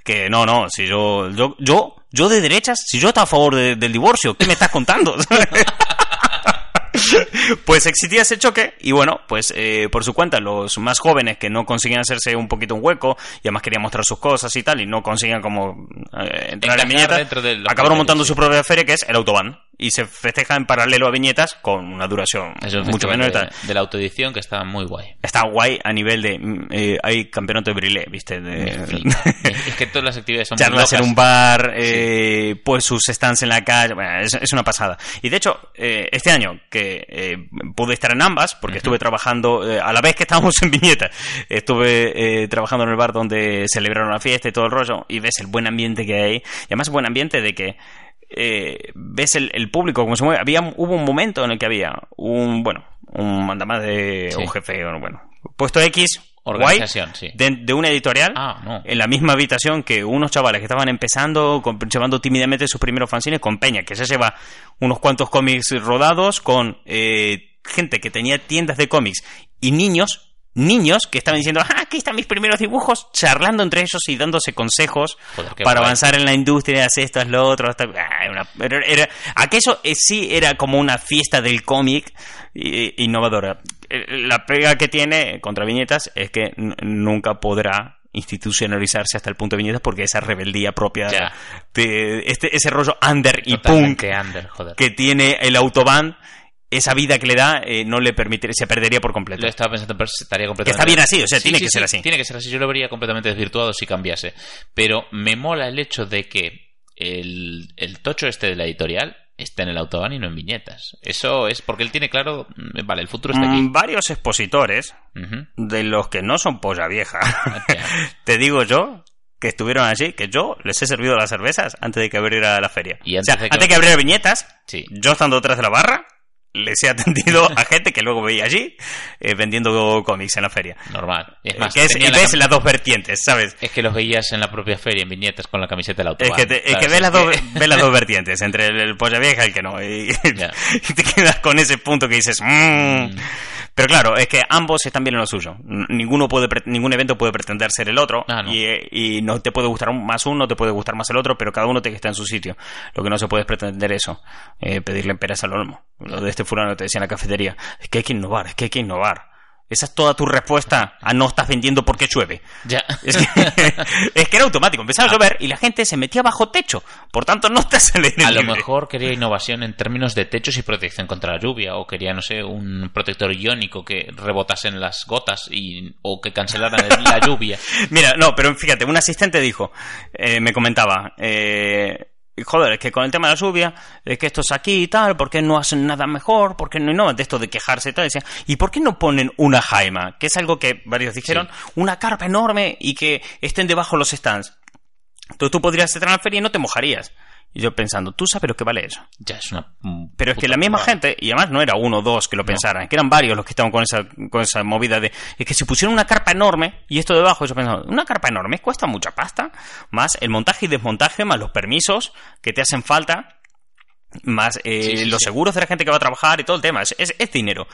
Speaker 1: Que no, no, si yo, yo, yo, yo de derechas, si yo estaba a favor de- del divorcio, ¿qué me estás contando? Pues existía ese choque y bueno, pues eh, por su cuenta los más jóvenes que no conseguían hacerse un poquito un hueco y además querían mostrar sus cosas y tal y no conseguían como eh, entrar en viñeta,
Speaker 2: de los
Speaker 1: acabaron montando
Speaker 2: sí.
Speaker 1: su propia feria que es el Autobahn y se festeja en paralelo a viñetas con una duración
Speaker 2: Es un
Speaker 1: mucho y
Speaker 2: de, la autoedición que está muy guay.
Speaker 1: Está guay a nivel de. mm, eh, hay campeonato de brilé, ¿viste? De,
Speaker 2: es que todas las actividades son muy
Speaker 1: charlas en
Speaker 2: locas.
Speaker 1: un bar, eh, pues sus stands en la calle. Bueno, es, es una pasada. Y de hecho, eh, este año que eh, pude estar en ambas, porque estuve trabajando eh, a la vez que estábamos en Viñeta, estuve eh, trabajando en el bar donde celebraron la fiesta y todo el rollo, y ves el buen ambiente que hay. Y además, buen ambiente de que. Eh, ves el, el público como se mueve. Había, hubo un momento en el que había un, bueno, un mandamás de
Speaker 2: Sí.
Speaker 1: un jefe, bueno, puesto X, guay,
Speaker 2: Organización, sí.
Speaker 1: de, de una editorial
Speaker 2: Ah, no.
Speaker 1: en la misma habitación que unos chavales que estaban empezando, con- llevando tímidamente sus primeros fanzines con Peña, que se lleva unos cuantos cómics rodados, con eh, gente que tenía tiendas de cómics y niños. Niños que estaban diciendo, ah, aquí están mis primeros dibujos, charlando entre ellos y dándose consejos
Speaker 2: Joder,
Speaker 1: para
Speaker 2: guay.
Speaker 1: avanzar en la industria, haz esto, haz lo otro. hasta- ah, era una- era- era- aquello eh, sí era como una fiesta del cómic eh, innovadora. Eh, La pega que tiene contra viñetas es que nunca podrá institucionalizarse hasta el punto de viñetas porque esa rebeldía propia de este ese rollo under y punk
Speaker 2: under,
Speaker 1: que tiene el autobahn esa vida que le da eh, no le permitiría se perdería por completo
Speaker 2: Lo estaba pensando, pero estaría
Speaker 1: que
Speaker 2: completamente...
Speaker 1: está bien así o sea
Speaker 2: Sí,
Speaker 1: tiene
Speaker 2: sí,
Speaker 1: que ser
Speaker 2: sí,
Speaker 1: así
Speaker 2: Tiene que ser así. Yo lo vería completamente desvirtuado si cambiase. Pero me mola el hecho de que el, el tocho este de la editorial esté en el autobahn y no en viñetas. Eso es porque él tiene claro... mm, Vale, el futuro está aquí.
Speaker 1: Mm, varios expositores de los que no son polla vieja. Te digo yo que estuvieron allí, que yo les he servido las cervezas antes de que abriera la feria.
Speaker 2: Y
Speaker 1: o
Speaker 2: antes
Speaker 1: sea,
Speaker 2: de que-
Speaker 1: antes de que abriera viñetas,
Speaker 2: Sí.
Speaker 1: yo estando detrás de la barra, les he atendido a gente que luego veía allí eh, vendiendo cómics en la feria.
Speaker 2: Normal. Y Es
Speaker 1: Eh,
Speaker 2: más,
Speaker 1: que es, y
Speaker 2: la
Speaker 1: ves las dos vertientes, ¿sabes?
Speaker 2: Es que los veías en la propia feria, en viñetas, con la camiseta del
Speaker 1: Es
Speaker 2: autobahn.
Speaker 1: que, te- es que ves, las dos, ves las dos vertientes, entre el, el polla vieja y el que no. Y, te quedas con ese punto que dices, "Mm". Pero claro, es que ambos están bien en lo suyo. Ninguno puede, pre- ningún evento puede pretender ser el otro.
Speaker 2: Ah, no.
Speaker 1: y, eh, y no te puede gustar más uno, te puede gustar más el otro, pero cada uno tiene que estar en su sitio. Lo que no se puede es pretender eso, eh, pedirle peras al olmo. Lo de este fulano te decía en la cafetería, es que hay que innovar, es que hay que innovar. Esa es toda tu respuesta a no estás vendiendo porque llueve.
Speaker 2: Ya.
Speaker 1: Es que, es que era automático, empezaba a llover y la gente se metía bajo techo. Por tanto, no estás al aire
Speaker 2: A lo
Speaker 1: libre.
Speaker 2: mejor quería innovación en términos de techos y protección contra la lluvia, o quería, no sé, un protector iónico que rebotasen las gotas y, o que cancelaran el- la lluvia.
Speaker 1: Mira, no, pero fíjate, un asistente dijo, eh, me comentaba, eh, joder, es que con el tema de la lluvia, es que esto es aquí y tal, ¿por qué no hacen nada mejor? ¿Por qué no innovan de esto de quejarse y tal? Decía, ¿y por qué no ponen una jaima? Que es algo que varios dijeron, una carpa enorme y que estén debajo los stands. Entonces tú podrías entrar a la feria y no te mojarías. Y yo pensando, ¿tú sabes lo que vale eso?
Speaker 2: Ya es una. mm,
Speaker 1: Pero es que la misma gente, y además no era uno o dos que lo pensaran, que eran varios los que estaban con esa, con esa movida de, es que si pusieron una carpa enorme, y esto debajo, yo pensaba, una carpa enorme cuesta mucha pasta, más el montaje y desmontaje, más los permisos que te hacen falta, más eh,
Speaker 2: Sí, sí,
Speaker 1: los
Speaker 2: sí.
Speaker 1: seguros de la gente que va a trabajar y todo el tema, es, es, es dinero.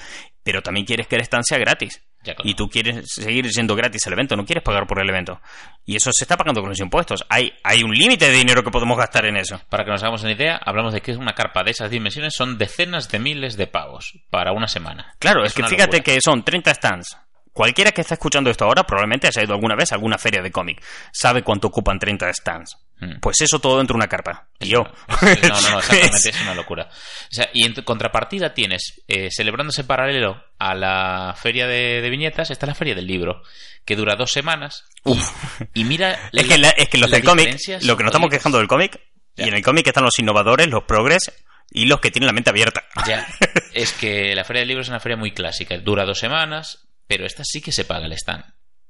Speaker 1: Pero también quieres que la estancia sea gratis. Y tú quieres seguir siendo gratis el evento, no quieres pagar por el evento. Y eso se está pagando con los impuestos. Hay, hay un límite de dinero que podemos gastar en eso.
Speaker 2: Para que nos hagamos una idea, hablamos de que una carpa de esas dimensiones son decenas de miles de pavos para una semana.
Speaker 1: Claro, es, que fíjate
Speaker 2: locura.
Speaker 1: que son 30 stands. Cualquiera que está escuchando esto ahora probablemente haya ido alguna vez a alguna feria de cómic. Sabe cuánto ocupan 30 stands.
Speaker 2: Mm.
Speaker 1: Pues eso todo dentro de una carpa. Y yo.
Speaker 2: No, no, no, exactamente, es una locura. O sea, y en contrapartida tienes, eh, celebrándose en paralelo a la feria de, de viñetas, está la feria del libro, que dura dos semanas. Y, y mira.
Speaker 1: Es que, la- es que los del cómic, lo que nos estamos quejando del cómic,
Speaker 2: Ya.
Speaker 1: y en el cómic están los innovadores, los progres y los que tienen la mente abierta.
Speaker 2: Ya, es que la feria del libro es una feria muy clásica, dura dos semanas, pero esta sí que se paga el stand.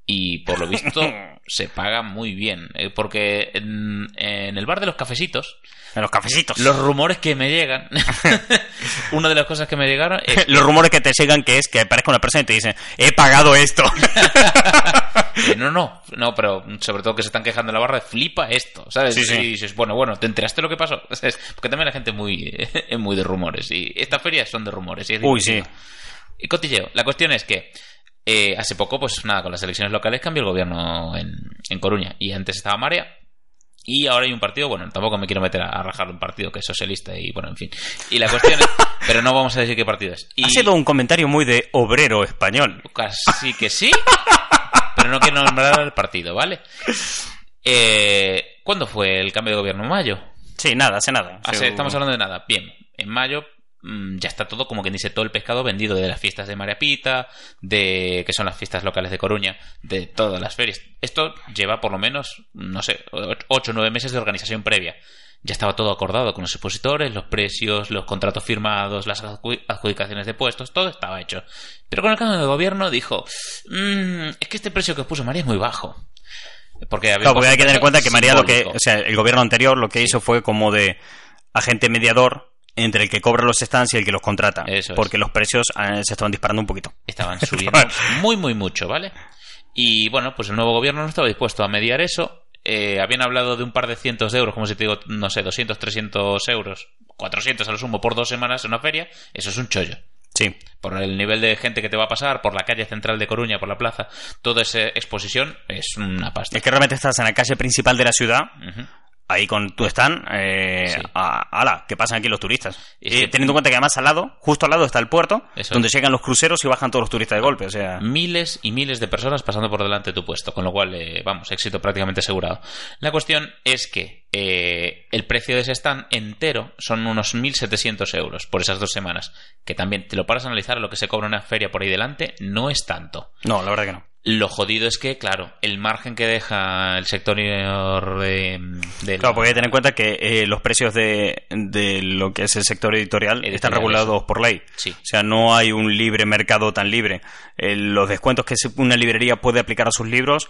Speaker 2: Y por lo visto se paga muy bien, eh, porque en, en el bar de los cafecitos,
Speaker 1: En los cafecitos.
Speaker 2: los rumores que me llegan, una de las cosas que me llegaron es
Speaker 1: Los rumores que te llegan que es que aparezca una persona y te dicen, he pagado esto.
Speaker 2: No, no, no, pero sobre todo que se están quejando en la barra, flipa esto, ¿sabes?
Speaker 1: Sí, sí.
Speaker 2: Y dices, bueno, bueno, ¿te enteraste lo que pasó? ¿Sabes? Porque también la gente es muy, es muy de rumores y estas ferias son de rumores. Y es
Speaker 1: Uy, sí.
Speaker 2: Y cotilleo. La cuestión es que eh, hace poco, pues nada, con las elecciones locales cambió el gobierno en, en Coruña y antes estaba Marea. Y ahora hay un partido, bueno, tampoco me quiero meter a, rajar un partido que es socialista y bueno, en fin. Y la cuestión es, pero no vamos a decir qué partido es. Y
Speaker 1: Ha sido un comentario muy de obrero español.
Speaker 2: Casi que sí, pero no quiero nombrar el partido, ¿vale? Eh, ¿Cuándo fue el cambio de gobierno? ¿En mayo?
Speaker 1: Sí, nada, hace nada.
Speaker 2: Hace- estamos hablando de nada. Bien, en mayo ya está todo, como que dice, todo el pescado vendido de las fiestas de María Pita, de que son las fiestas locales de Coruña, de todas las ferias. Esto lleva por lo menos, no sé, ocho o nueve meses de organización previa. Ya estaba todo acordado con los expositores, los precios, los contratos firmados, las adju- adjudicaciones de puestos, todo estaba hecho. Pero con el cambio de gobierno dijo, "Mm, es que este precio que os puso María es muy bajo. Porque, había
Speaker 1: Claro, porque hay que tener en cuenta que María lo que, o sea, el gobierno anterior lo que hizo fue como de agente mediador entre el que cobra los stands y el que los contrata.
Speaker 2: Eso es.
Speaker 1: porque los precios eh, se estaban disparando un poquito.
Speaker 2: estaban subiendo muy, muy mucho, ¿vale? Y bueno, pues el nuevo gobierno no estaba dispuesto a mediar eso. Eh, habían hablado de un par de cientos de euros, como si te digo, no sé, 200, 300 euros, 400 a lo sumo por dos semanas en una feria. Eso es un chollo.
Speaker 1: Sí.
Speaker 2: Por el nivel de gente que te va a pasar, por la calle central de Coruña, por la plaza, toda esa exposición es una pasta.
Speaker 1: Es que realmente estás en la calle principal de la ciudad. Ahí con tu stand, eh,
Speaker 2: Sí.
Speaker 1: a, ala, ¿qué pasan aquí los turistas?
Speaker 2: Es
Speaker 1: Eh,
Speaker 2: que-
Speaker 1: teniendo en cuenta que además al lado, justo al lado está el puerto,
Speaker 2: Eso
Speaker 1: donde
Speaker 2: es.
Speaker 1: llegan los cruceros y bajan todos los turistas de golpe, o sea...
Speaker 2: miles y miles de personas pasando por delante de tu puesto, con lo cual, eh, vamos, éxito prácticamente asegurado. La cuestión es que eh, el precio de ese stand entero son unos 1.700 euros por esas dos semanas, que también te lo paras a analizar lo que se cobra una feria por ahí delante, no es tanto.
Speaker 1: No, la verdad que no.
Speaker 2: Lo jodido es que, claro, el margen que deja el sector de... de
Speaker 1: Claro,
Speaker 2: la-
Speaker 1: porque hay que tener en cuenta que eh, los precios de, de lo que es el sector editorial,
Speaker 2: Editorial,
Speaker 1: están regulados por ley.
Speaker 2: Sí.
Speaker 1: O sea, no hay un libre mercado tan libre. Eh, los descuentos que una librería puede aplicar a sus libros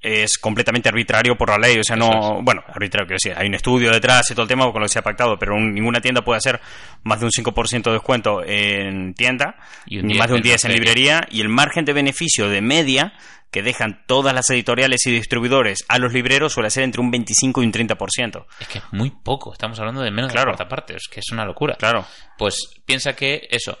Speaker 1: es completamente arbitrario por la ley. O sea, no. Bueno, arbitrario, quiero decir, hay un estudio detrás y todo el tema con lo que se ha pactado, pero un- ninguna tienda puede hacer más de un 5% de descuento en tienda,
Speaker 2: Y un
Speaker 1: ni
Speaker 2: 10
Speaker 1: más de un
Speaker 2: en la
Speaker 1: 10 en librería, y el margen de beneficio de media que dejan todas las editoriales y distribuidores a los libreros suele ser entre un 25 y un 30%.
Speaker 2: Es que es muy poco, estamos hablando de menos
Speaker 1: Claro.
Speaker 2: de la cuarta parte, es que es una locura.
Speaker 1: Claro.
Speaker 2: Pues piensa que eso,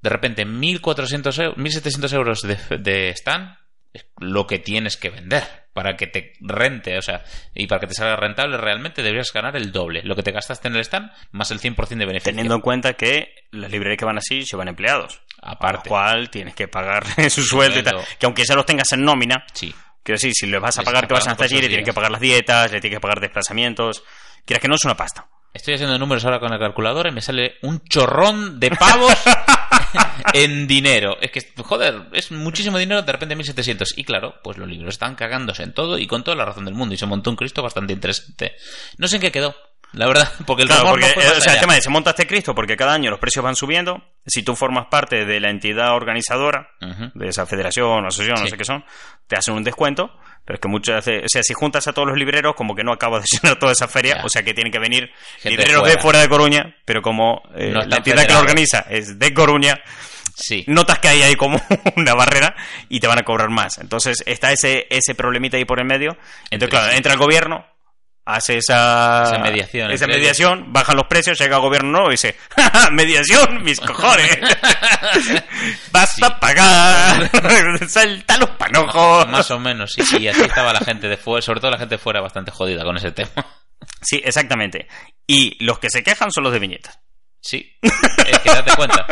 Speaker 2: de repente 1.400 euros, 1.700 euros de, de stand es lo que tienes que vender para que te rente, o sea, y para que te salga rentable realmente deberías ganar el doble, lo que te gastaste en el stand más el 100% de beneficio.
Speaker 1: Teniendo en cuenta que las librerías que van así llevan empleados.
Speaker 2: Aparte.
Speaker 1: Lo cual tienes que pagar su sueldo y tal. Que aunque ya los tengas en nómina,
Speaker 2: Sí,
Speaker 1: quiero decir, si les vas a pagar que vayan
Speaker 2: pagando
Speaker 1: hasta allí, le tienen
Speaker 2: días.
Speaker 1: que pagar las dietas, le tienen que pagar desplazamientos. Quieras que no es una pasta.
Speaker 2: Estoy haciendo números ahora con la calculadora y me sale un chorrón de pavos en dinero. Es que, joder, es muchísimo dinero, de repente 1700. Y claro, pues los libros están cagándose en todo y con toda la razón del mundo. Y se montó un Cristo bastante interesante. No sé en qué quedó, la verdad, porque el
Speaker 1: Claro, porque
Speaker 2: no
Speaker 1: eh, o sea, el tema de se monta este Cristo porque cada año los precios van subiendo. Si tú formas parte de la entidad organizadora,
Speaker 2: Ujú.
Speaker 1: de esa federación o asociación, no
Speaker 2: Sí.
Speaker 1: sé qué son, te hacen un descuento. Pero es que muchas veces, o sea, si juntas a todos los libreros, como que no acabas de llenar toda esa feria,
Speaker 2: Ya.
Speaker 1: o sea que tienen que venir
Speaker 2: Gente
Speaker 1: libreros
Speaker 2: de fuera.
Speaker 1: de Coruña, pero como eh,
Speaker 2: No
Speaker 1: la entidad que lo organiza es de Coruña,
Speaker 2: Sí.
Speaker 1: notas que hay ahí como una barrera y te van a cobrar más. Entonces está ese, ese problemita ahí por el medio. Entonces,
Speaker 2: Entre
Speaker 1: claro, entra el gobierno, hace esa,
Speaker 2: Esa mediación
Speaker 1: esa mediación, bajan los precios, llega el gobierno nuevo y dice, "Ja, ja, mediación, mis cojones, basta
Speaker 2: Sí.
Speaker 1: pagar, salta los panojos.
Speaker 2: Más o menos, sí. Y así estaba la gente de fuera, sobre todo la gente de fuera, bastante jodida con ese tema.
Speaker 1: Sí, exactamente. Y los que se quejan son los de viñetas.
Speaker 2: Sí, es que date cuenta.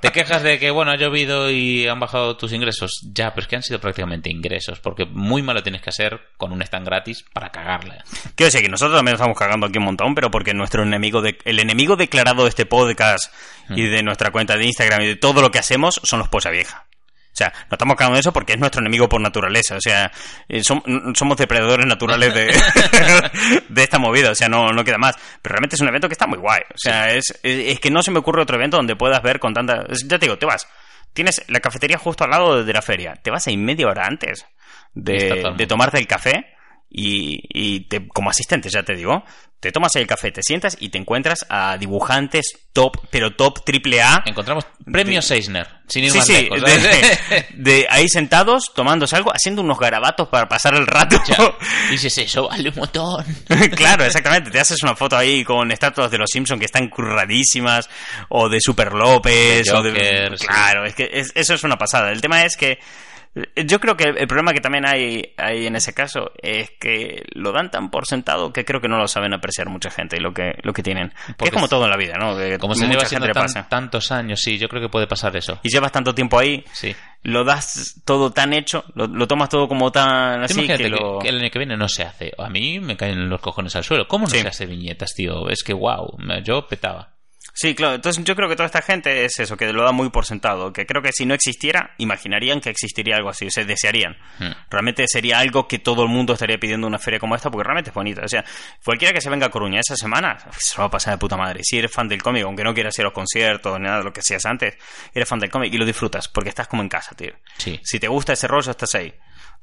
Speaker 2: Te quejas de que, bueno, ha llovido y han bajado tus ingresos. Ya, pero es que han sido prácticamente ingresos, porque muy malo tienes que hacer con un stand gratis para cagarle.
Speaker 1: Quiero decir que nosotros también estamos cagando aquí un montón, pero porque nuestro enemigo, de, el enemigo declarado de este podcast y de nuestra cuenta de Instagram y de todo lo que hacemos son los posa vieja. O sea, no estamos cagando de eso porque es nuestro enemigo por naturaleza. O sea, eh, som- somos depredadores naturales de, de esta movida. O sea, no, no queda más. Pero realmente es un evento que está muy guay. O sea, es, es, es que no se me ocurre otro evento donde puedas ver con tanta... Ya te digo, te vas. Tienes la cafetería justo al lado de la feria. Te vas ahí media hora antes de, de tomarte el café y, y te, como asistente, ya te digo, te tomas el café, te sientas y te encuentras a dibujantes top, pero top triple A.
Speaker 2: Encontramos premio Seisner, sin ir
Speaker 1: Sí,
Speaker 2: más
Speaker 1: sí,
Speaker 2: lejos.
Speaker 1: de, ahí sentados, tomándose algo, haciendo unos garabatos para pasar el rato.
Speaker 2: Ya, dices, eso vale un montón.
Speaker 1: claro, exactamente. Te haces una foto ahí con estatuas de los Simpsons que están curradísimas, o de Super López,
Speaker 2: De
Speaker 1: o de...
Speaker 2: Sí.
Speaker 1: Claro, es que es- eso es una pasada. El tema es que eh, yo creo que el problema que también hay, hay en ese caso es que lo dan tan por sentado que creo que no lo saben apreciar mucha gente y lo que, lo que tienen. Que
Speaker 2: Porque
Speaker 1: es como todo en la vida, ¿no? Que
Speaker 2: Como se lleva haciendo tan- tantos años, sí, yo creo que puede pasar eso.
Speaker 1: Y llevas tanto tiempo ahí,
Speaker 2: Sí.
Speaker 1: lo das todo tan hecho, lo, lo tomas todo como tan así que
Speaker 2: que,
Speaker 1: lo...
Speaker 2: que el año que viene no se hace. A mí me caen los cojones al suelo. ¿Cómo no
Speaker 1: Sí.
Speaker 2: se hace viñetas, tío? Es que, wow, yo petaba.
Speaker 1: Sí, claro. Entonces yo creo que toda esta gente es eso, que lo da muy por sentado. Que creo que si no existiera, imaginarían que existiría algo así. O sea, desearían.
Speaker 2: Hmm.
Speaker 1: Realmente sería algo que todo el mundo estaría pidiendo una feria como esta porque realmente es bonita. O sea, cualquiera que se venga a Coruña esa semana, se lo va a pasar de puta madre. Si eres fan del cómic, aunque no quieras ir a los conciertos ni nada de lo que hacías antes, eres fan del cómic y lo disfrutas porque estás como en casa, tío.
Speaker 2: Sí.
Speaker 1: Si te gusta ese rollo, estás ahí.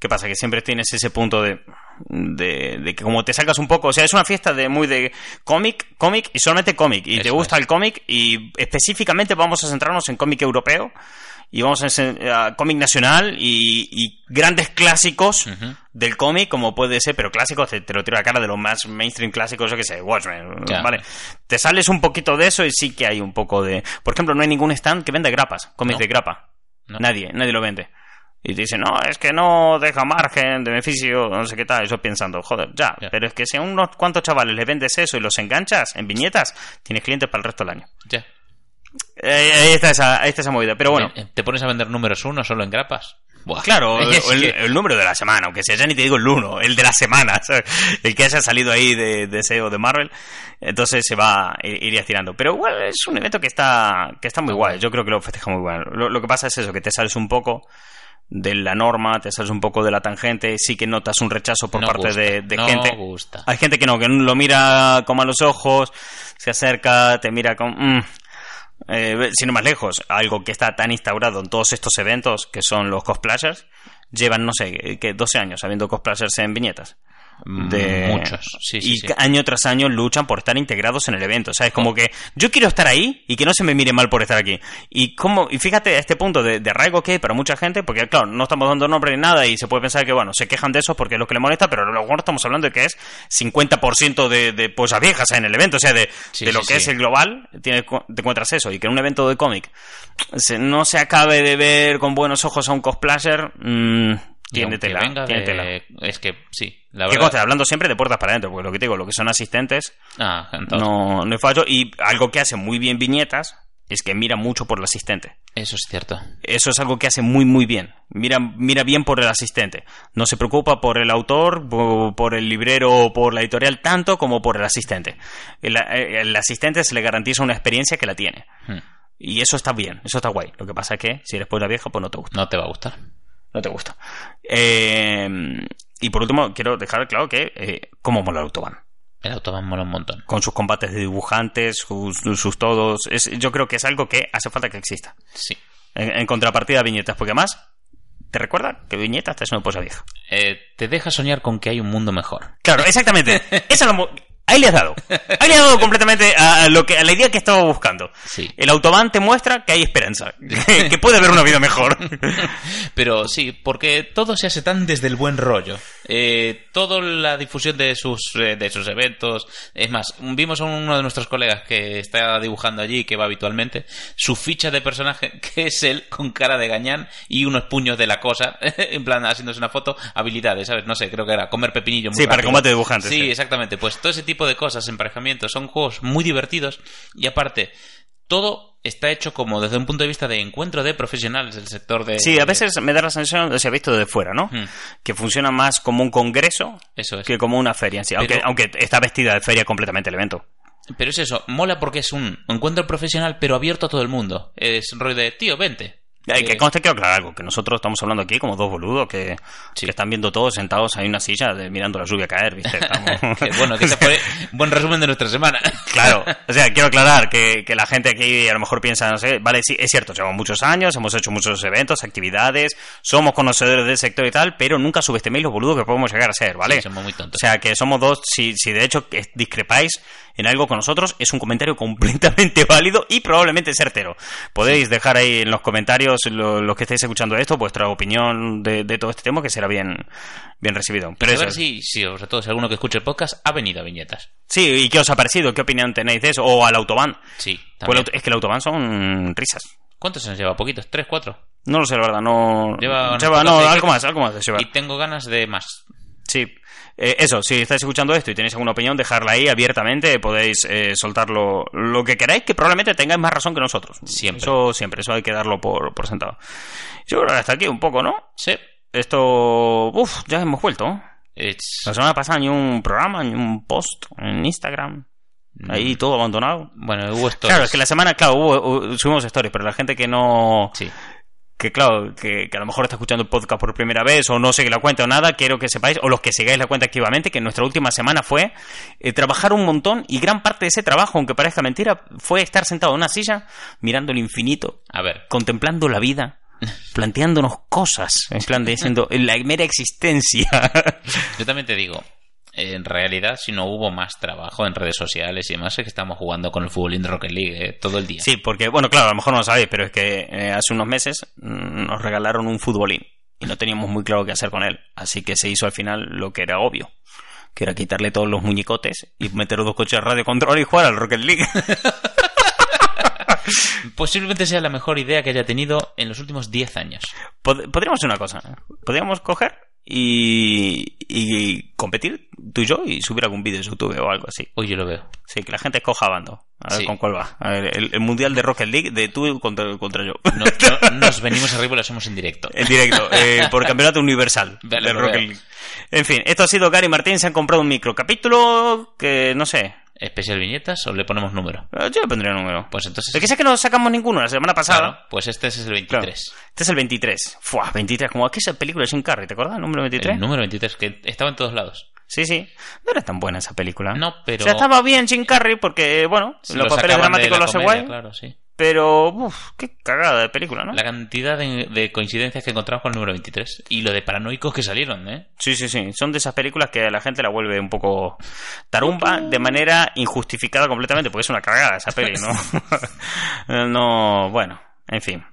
Speaker 1: ¿Qué pasa? Que siempre tienes ese punto de, de, de que como te sacas un poco, o sea, es una fiesta de muy de cómic, cómic y solamente cómic. Y te gusta
Speaker 2: es.
Speaker 1: el cómic y específicamente vamos a centrarnos en cómic europeo y vamos a, cómic nacional y, y grandes clásicos del cómic, como puede ser, pero clásicos, te, te lo tiro a la cara de los más mainstream clásicos, yo que sé, Watchmen. ¿vale? Te sales un poquito de eso y sí que hay un poco de... Por ejemplo, no hay ningún stand que venda grapas, cómics
Speaker 2: No.
Speaker 1: de grapa.
Speaker 2: No.
Speaker 1: Nadie, nadie lo vende. Y te dicen, no, es que no deja margen de beneficio, no sé qué tal. Yo pensando, joder, ya,
Speaker 2: Ya.
Speaker 1: pero es que si a unos cuantos chavales les vendes eso y los enganchas en viñetas, tienes clientes para el resto del año.
Speaker 2: Ya.
Speaker 1: Eh, ahí, está esa, ahí está esa movida. Pero bueno,
Speaker 2: Eh, ¿Te pones a vender números uno solo en grapas? Buah.
Speaker 1: claro, el, el número de la semana, aunque sea ya ni te digo el uno, el de la semana, ¿sabes? el que haya salido ahí de, de SEO de Marvel, entonces se va, ir- irías tirando. Pero igual es un evento que está, que está muy guay, yo creo que lo festeja muy bueno. Lo, lo que pasa es eso, que te sales un poco de la norma, te sales un poco de la tangente, sí que notas un rechazo por
Speaker 2: No
Speaker 1: parte
Speaker 2: gusta,
Speaker 1: de, de
Speaker 2: no
Speaker 1: gente.
Speaker 2: gusta.
Speaker 1: Hay gente que no, que lo mira con malos ojos, se acerca, te mira con... mm. Eh, sin ir más lejos, algo que está tan instaurado en todos estos eventos, que son los cosplayers, llevan, no sé, que 12 años habiendo cosplayers en viñetas. De...
Speaker 2: Mm, Muchos, sí, sí,
Speaker 1: y
Speaker 2: sí.
Speaker 1: año tras año luchan por estar integrados en el evento. O sea, es como que yo quiero estar ahí y que no se me mire mal por estar aquí. Y como, y fíjate este punto de, de arraigo que hay para mucha gente, porque claro, no estamos dando nombre ni nada y se puede pensar que, bueno, se quejan de eso porque es lo que le molesta, pero luego no estamos hablando de que es 50% de, de pollas viejas en el evento. O sea, de, de lo que es el global, tiene, te encuentras eso. Y que en un evento de cómic se- no se acabe de ver con buenos ojos a un cosplayer, mmm, tiene tela,
Speaker 2: venga
Speaker 1: tiene
Speaker 2: de-
Speaker 1: tela.
Speaker 2: Es que sí, la
Speaker 1: ¿Qué
Speaker 2: verdad.
Speaker 1: Hablando siempre de puertas para adentro, porque lo que te digo, lo que son asistentes,
Speaker 2: Ah, entonces,
Speaker 1: no, no hay fallo. Y algo que hace muy bien viñetas es que mira mucho por el asistente.
Speaker 2: Eso es cierto.
Speaker 1: Eso es algo que hace muy, muy bien. Mira, mira bien por el asistente. No se preocupa por el autor, po- por el librero o por la editorial, tanto como por el asistente. El, el asistente se le garantiza una experiencia que la tiene.
Speaker 2: Hmm.
Speaker 1: Y eso está bien, eso está guay. Lo que pasa es que si eres puebla vieja, pues no te gusta.
Speaker 2: No te va a gustar.
Speaker 1: No te gusta. Eh, y por último, quiero dejar claro que eh, cómo mola el autobahn
Speaker 2: El Autobahn mola un montón.
Speaker 1: con sus combates de dibujantes, sus, sus todos. Es, yo creo que es algo que hace falta que exista.
Speaker 2: Sí.
Speaker 1: En, en contrapartida a viñetas, porque además te recuerda que viñetas es una cosa vieja.
Speaker 2: Eh, te deja soñar con que hay un mundo mejor.
Speaker 1: Claro, exactamente. Lo mo- ahí le has dado. Ahí le has dado completamente a, a lo que, a la idea que estaba buscando.
Speaker 2: Sí.
Speaker 1: El autobahn te muestra que hay esperanza, que, que puede haber una vida mejor.
Speaker 2: Pero sí, porque todo se hace tan desde el buen rollo. Eh, toda la difusión de sus, eh, de sus eventos. Es más, vimos a uno de nuestros colegas que está dibujando allí, que va habitualmente, su ficha de personaje, que es él con cara de gañán y unos puños de la cosa, en plan haciéndose una foto, habilidades, ¿sabes? No sé, creo que era comer pepinillo muy
Speaker 1: Sí, para
Speaker 2: rápido.
Speaker 1: combate dibujante,
Speaker 2: Sí,
Speaker 1: sí.
Speaker 2: exactamente. Pues todo ese tipo de cosas, emparejamientos, son juegos muy divertidos y aparte, todo está hecho como desde un punto de vista de encuentro de profesionales del sector de...
Speaker 1: Sí, a veces me da la sensación, se ha visto desde fuera, ¿no?
Speaker 2: Hmm.
Speaker 1: Que funciona más como un congreso
Speaker 2: Eso es.
Speaker 1: que como una feria en sí. Aunque, aunque está vestida de feria completamente el evento.
Speaker 2: Pero es eso, mola porque es un encuentro profesional, pero abierto a todo el mundo. Es un rollo de, tío, vente.
Speaker 1: Hay que conste, quiero aclarar algo, que nosotros estamos hablando aquí como dos boludos que,
Speaker 2: Sí.
Speaker 1: que están viendo todos sentados ahí en una silla de- mirando la lluvia caer, ¿viste? Estamos-
Speaker 2: que bueno, que ese fue buen resumen de nuestra semana.
Speaker 1: Claro, o sea, quiero aclarar que, que la gente aquí a lo mejor piensa, no sé, vale, sí, es cierto, llevamos muchos años, hemos hecho muchos eventos, actividades, somos conocedores del sector y tal, pero nunca subestiméis los boludos que podemos llegar a ser, ¿vale?
Speaker 2: Sí, somos muy
Speaker 1: O
Speaker 2: tontos.
Speaker 1: sea, que somos dos, si, si de hecho que discrepáis en algo con nosotros, es un comentario completamente válido y probablemente certero. Podéis dejar ahí en los comentarios, lo- los que estéis escuchando esto, vuestra opinión de, de todo este tema, que será bien, bien recibido. Pero
Speaker 2: a ver si, si, sobre todo, si alguno que escuche el podcast ha venido a viñetas.
Speaker 1: Sí, ¿y qué os ha parecido? ¿Qué opinión tenéis de eso? O al autobahn.
Speaker 2: Sí,
Speaker 1: Pues
Speaker 2: también.
Speaker 1: es que el autobahn son risas.
Speaker 2: ¿Cuántos años lleva? ¿Poquitos? ¿Tres, cuatro?
Speaker 1: No lo sé, la verdad, no...
Speaker 2: Lleva
Speaker 1: Lleva- no, algo más, algo más.
Speaker 2: Y tengo ganas de más.
Speaker 1: Sí. Eh, eso, si estáis escuchando esto y tenéis alguna opinión, dejarla ahí abiertamente, podéis eh, soltar lo, que queráis, que probablemente tengáis más razón que nosotros.
Speaker 2: Siempre.
Speaker 1: Eso siempre, eso hay que darlo por, por sentado. Yo creo que hasta aquí un poco, ¿no?
Speaker 2: Sí.
Speaker 1: Esto... Uf, ya hemos vuelto.
Speaker 2: It's-
Speaker 1: La semana pasada ni un programa, ni un post en Instagram. Ahí todo abandonado.
Speaker 2: Bueno, hubo stories.
Speaker 1: Claro, es que la semana, claro, hubo- hubo- subimos stories, pero la gente que no...
Speaker 2: Sí.
Speaker 1: Que claro, que, que a lo mejor está escuchando el podcast por primera vez o no sé la cuenta o nada, quiero que sepáis, o los que sigáis la cuenta activamente, que nuestra última semana fue eh, trabajar un montón y gran parte de ese trabajo, aunque parezca mentira, fue estar sentado en una silla mirando el infinito,
Speaker 2: A ver,
Speaker 1: contemplando la vida, planteándonos cosas, en plan de diciendo la mera existencia.
Speaker 2: yo también te digo, en realidad, si no hubo más trabajo en redes sociales y demás, es que estamos jugando con el fútbol de Rocket League eh, todo el día.
Speaker 1: sí, porque, bueno, claro, a lo mejor no lo sabéis, pero es que eh, hace unos meses mm, nos regalaron un futbolín y no teníamos muy claro qué hacer con él, así que se hizo al final lo que era obvio. Que era quitarle todos los muñecotes y meter dos coches de radio control y jugar al Rocket League.
Speaker 2: Posiblemente sea la mejor idea que haya tenido en los últimos 10 años.
Speaker 1: Pod- Podríamos hacer una cosa. Podríamos coger y, y competir tú y yo y subir algún vídeo de YouTube o algo así.
Speaker 2: Yo lo veo.
Speaker 1: Sí, que la gente escoja bando. A ver
Speaker 2: Sí.
Speaker 1: con cuál va. A ver, el, el mundial de Rocket League de tú contra, contra yo.
Speaker 2: No- no- nos venimos arriba y lo hacemos en directo.
Speaker 1: En directo, eh, por campeonato universal
Speaker 2: Vale,
Speaker 1: del Rocket
Speaker 2: veo.
Speaker 1: League. En fin, esto ha sido Gary Martín. Se han comprado un micro capítulo que no sé.
Speaker 2: ¿Especial viñetas o le ponemos número?
Speaker 1: eh, Yo le pondría número.
Speaker 2: Pues entonces.
Speaker 1: Es que sé que no sacamos ninguno la semana pasada.
Speaker 2: Claro, pues este es el 23.
Speaker 1: Claro. Este es el 23. Fua, 23. Como que esa película de Jim Carrey, ¿te acuerdas? El número 23.
Speaker 2: El número 23, que estaba en todos lados.
Speaker 1: Sí, sí. No era tan buena esa película.
Speaker 2: No, pero-
Speaker 1: O sea, estaba bien Jim Carrey porque, bueno,
Speaker 2: Se
Speaker 1: los
Speaker 2: lo
Speaker 1: papeles dramáticos lo hace guay.
Speaker 2: Claro, sí.
Speaker 1: Pero, uff, qué cagada de película, ¿no?
Speaker 2: La cantidad de, de coincidencias que encontramos con el número 23. Y lo de paranoicos que salieron, ¿eh?
Speaker 1: Sí, sí, sí. Son de esas películas que a la gente la vuelve un poco tarumba de manera injustificada completamente, porque es una cagada esa peli, ¿no? no, bueno, en fin.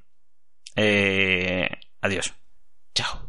Speaker 1: Eh, adiós.
Speaker 2: Chao.